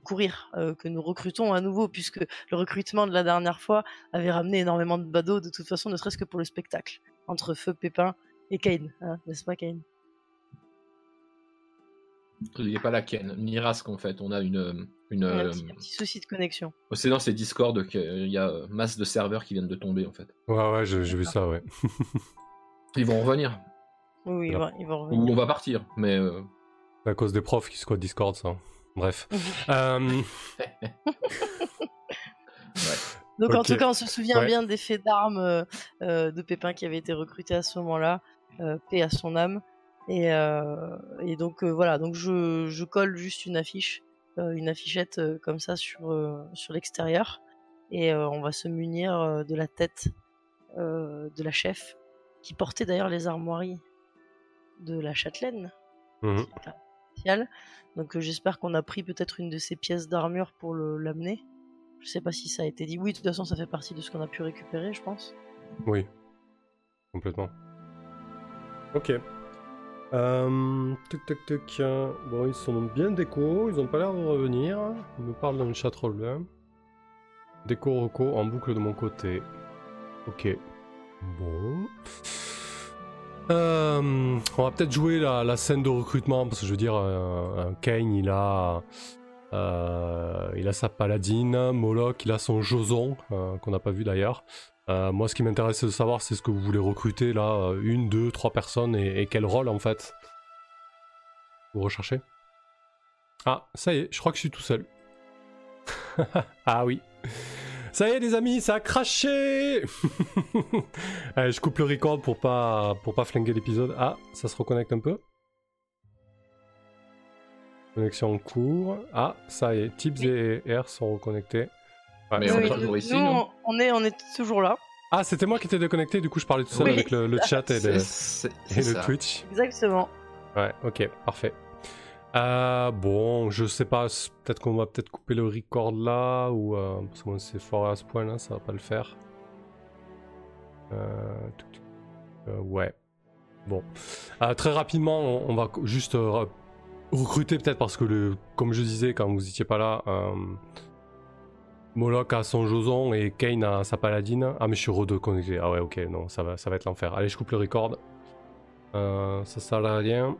courir euh, que nous recrutons à nouveau, puisque le recrutement de la dernière fois avait ramené énormément de badauds, de toute façon, ne serait-ce que pour le spectacle, entre Feu, Pépin et Kane, hein, n'est-ce pas Kane? Il n'y a pas la Kane, ni Rask en fait, on a une... une un, petit, souci de connexion. C'est dans ces Discord qu'il y a masse de serveurs qui viennent de tomber en fait. Ouais, ouais, j'ai vu ça, ouais. ils vont revenir. Oui, ils, vont, revenir. Ou on va partir, mais à cause des profs qui squattent Discord, ça. Bref. euh... (laughs) Donc en tout cas, on se souvient bien des faits d'armes euh, euh, de Pépin qui avait été recruté à ce moment-là, euh, paix à son âme. Et, euh, et donc voilà, donc je, je, colle juste une affiche, une affichette comme ça sur, sur l'extérieur, et on va se munir de la tête de la chef, qui portait d'ailleurs les armoiries de la châtelaine. Mmh. Donc euh, j'espère qu'on a pris peut-être une de ces pièces d'armure pour l'amener. Je sais pas si ça a été dit. Oui, de toute façon, ça fait partie de ce qu'on a pu récupérer, je pense. Oui, complètement. Ok. Euh, tuc, tuc, tuc. Bon, ils sont bien déco, ils ont pas l'air de revenir. Ils me parlent d'un chat troll Déco reco en boucle de mon côté. Ok. Bon. Euh, on va peut-être jouer la, scène de recrutement parce que je veux dire, euh, Kane il a, euh, il a sa paladine, Moloch il a son Joson qu'on n'a pas vu d'ailleurs. Moi, ce qui m'intéresse de savoir, c'est ce que vous voulez recruter là, une, deux, trois personnes et, quel rôle en fait vous recherchez? Ah, ça y est, je crois que je suis tout seul. (laughs) ah oui. Ça y est les amis, ça a craché (laughs) Allez, je coupe le record pour pas, pour pas flinguer l'épisode. Ah, ça se reconnecte un peu. Connexion en cours. Ah, ça y est, Tips et R sont reconnectés. mais on est toujours ici, non on est, on est toujours là. Ah, c'était moi qui étais déconnecté, du coup je parlais tout seul avec le, chat et, le, Twitch. Exactement. Ouais, ok, parfait. Euh, bon, je sais pas, peut-être qu'on va peut-être couper le record là, ou euh, parce que c'est fort à ce point là, ça va pas le faire. Euh, euh ouais. Bon. très rapidement, on, va juste recruter peut-être parce que, comme je disais quand vous étiez pas là, Moloch a son Joson et Kane a sa paladine. Ah mais je suis connecté. Ah ouais ok non ça va ça va être l'enfer. Allez je coupe le record. ça sert à rien.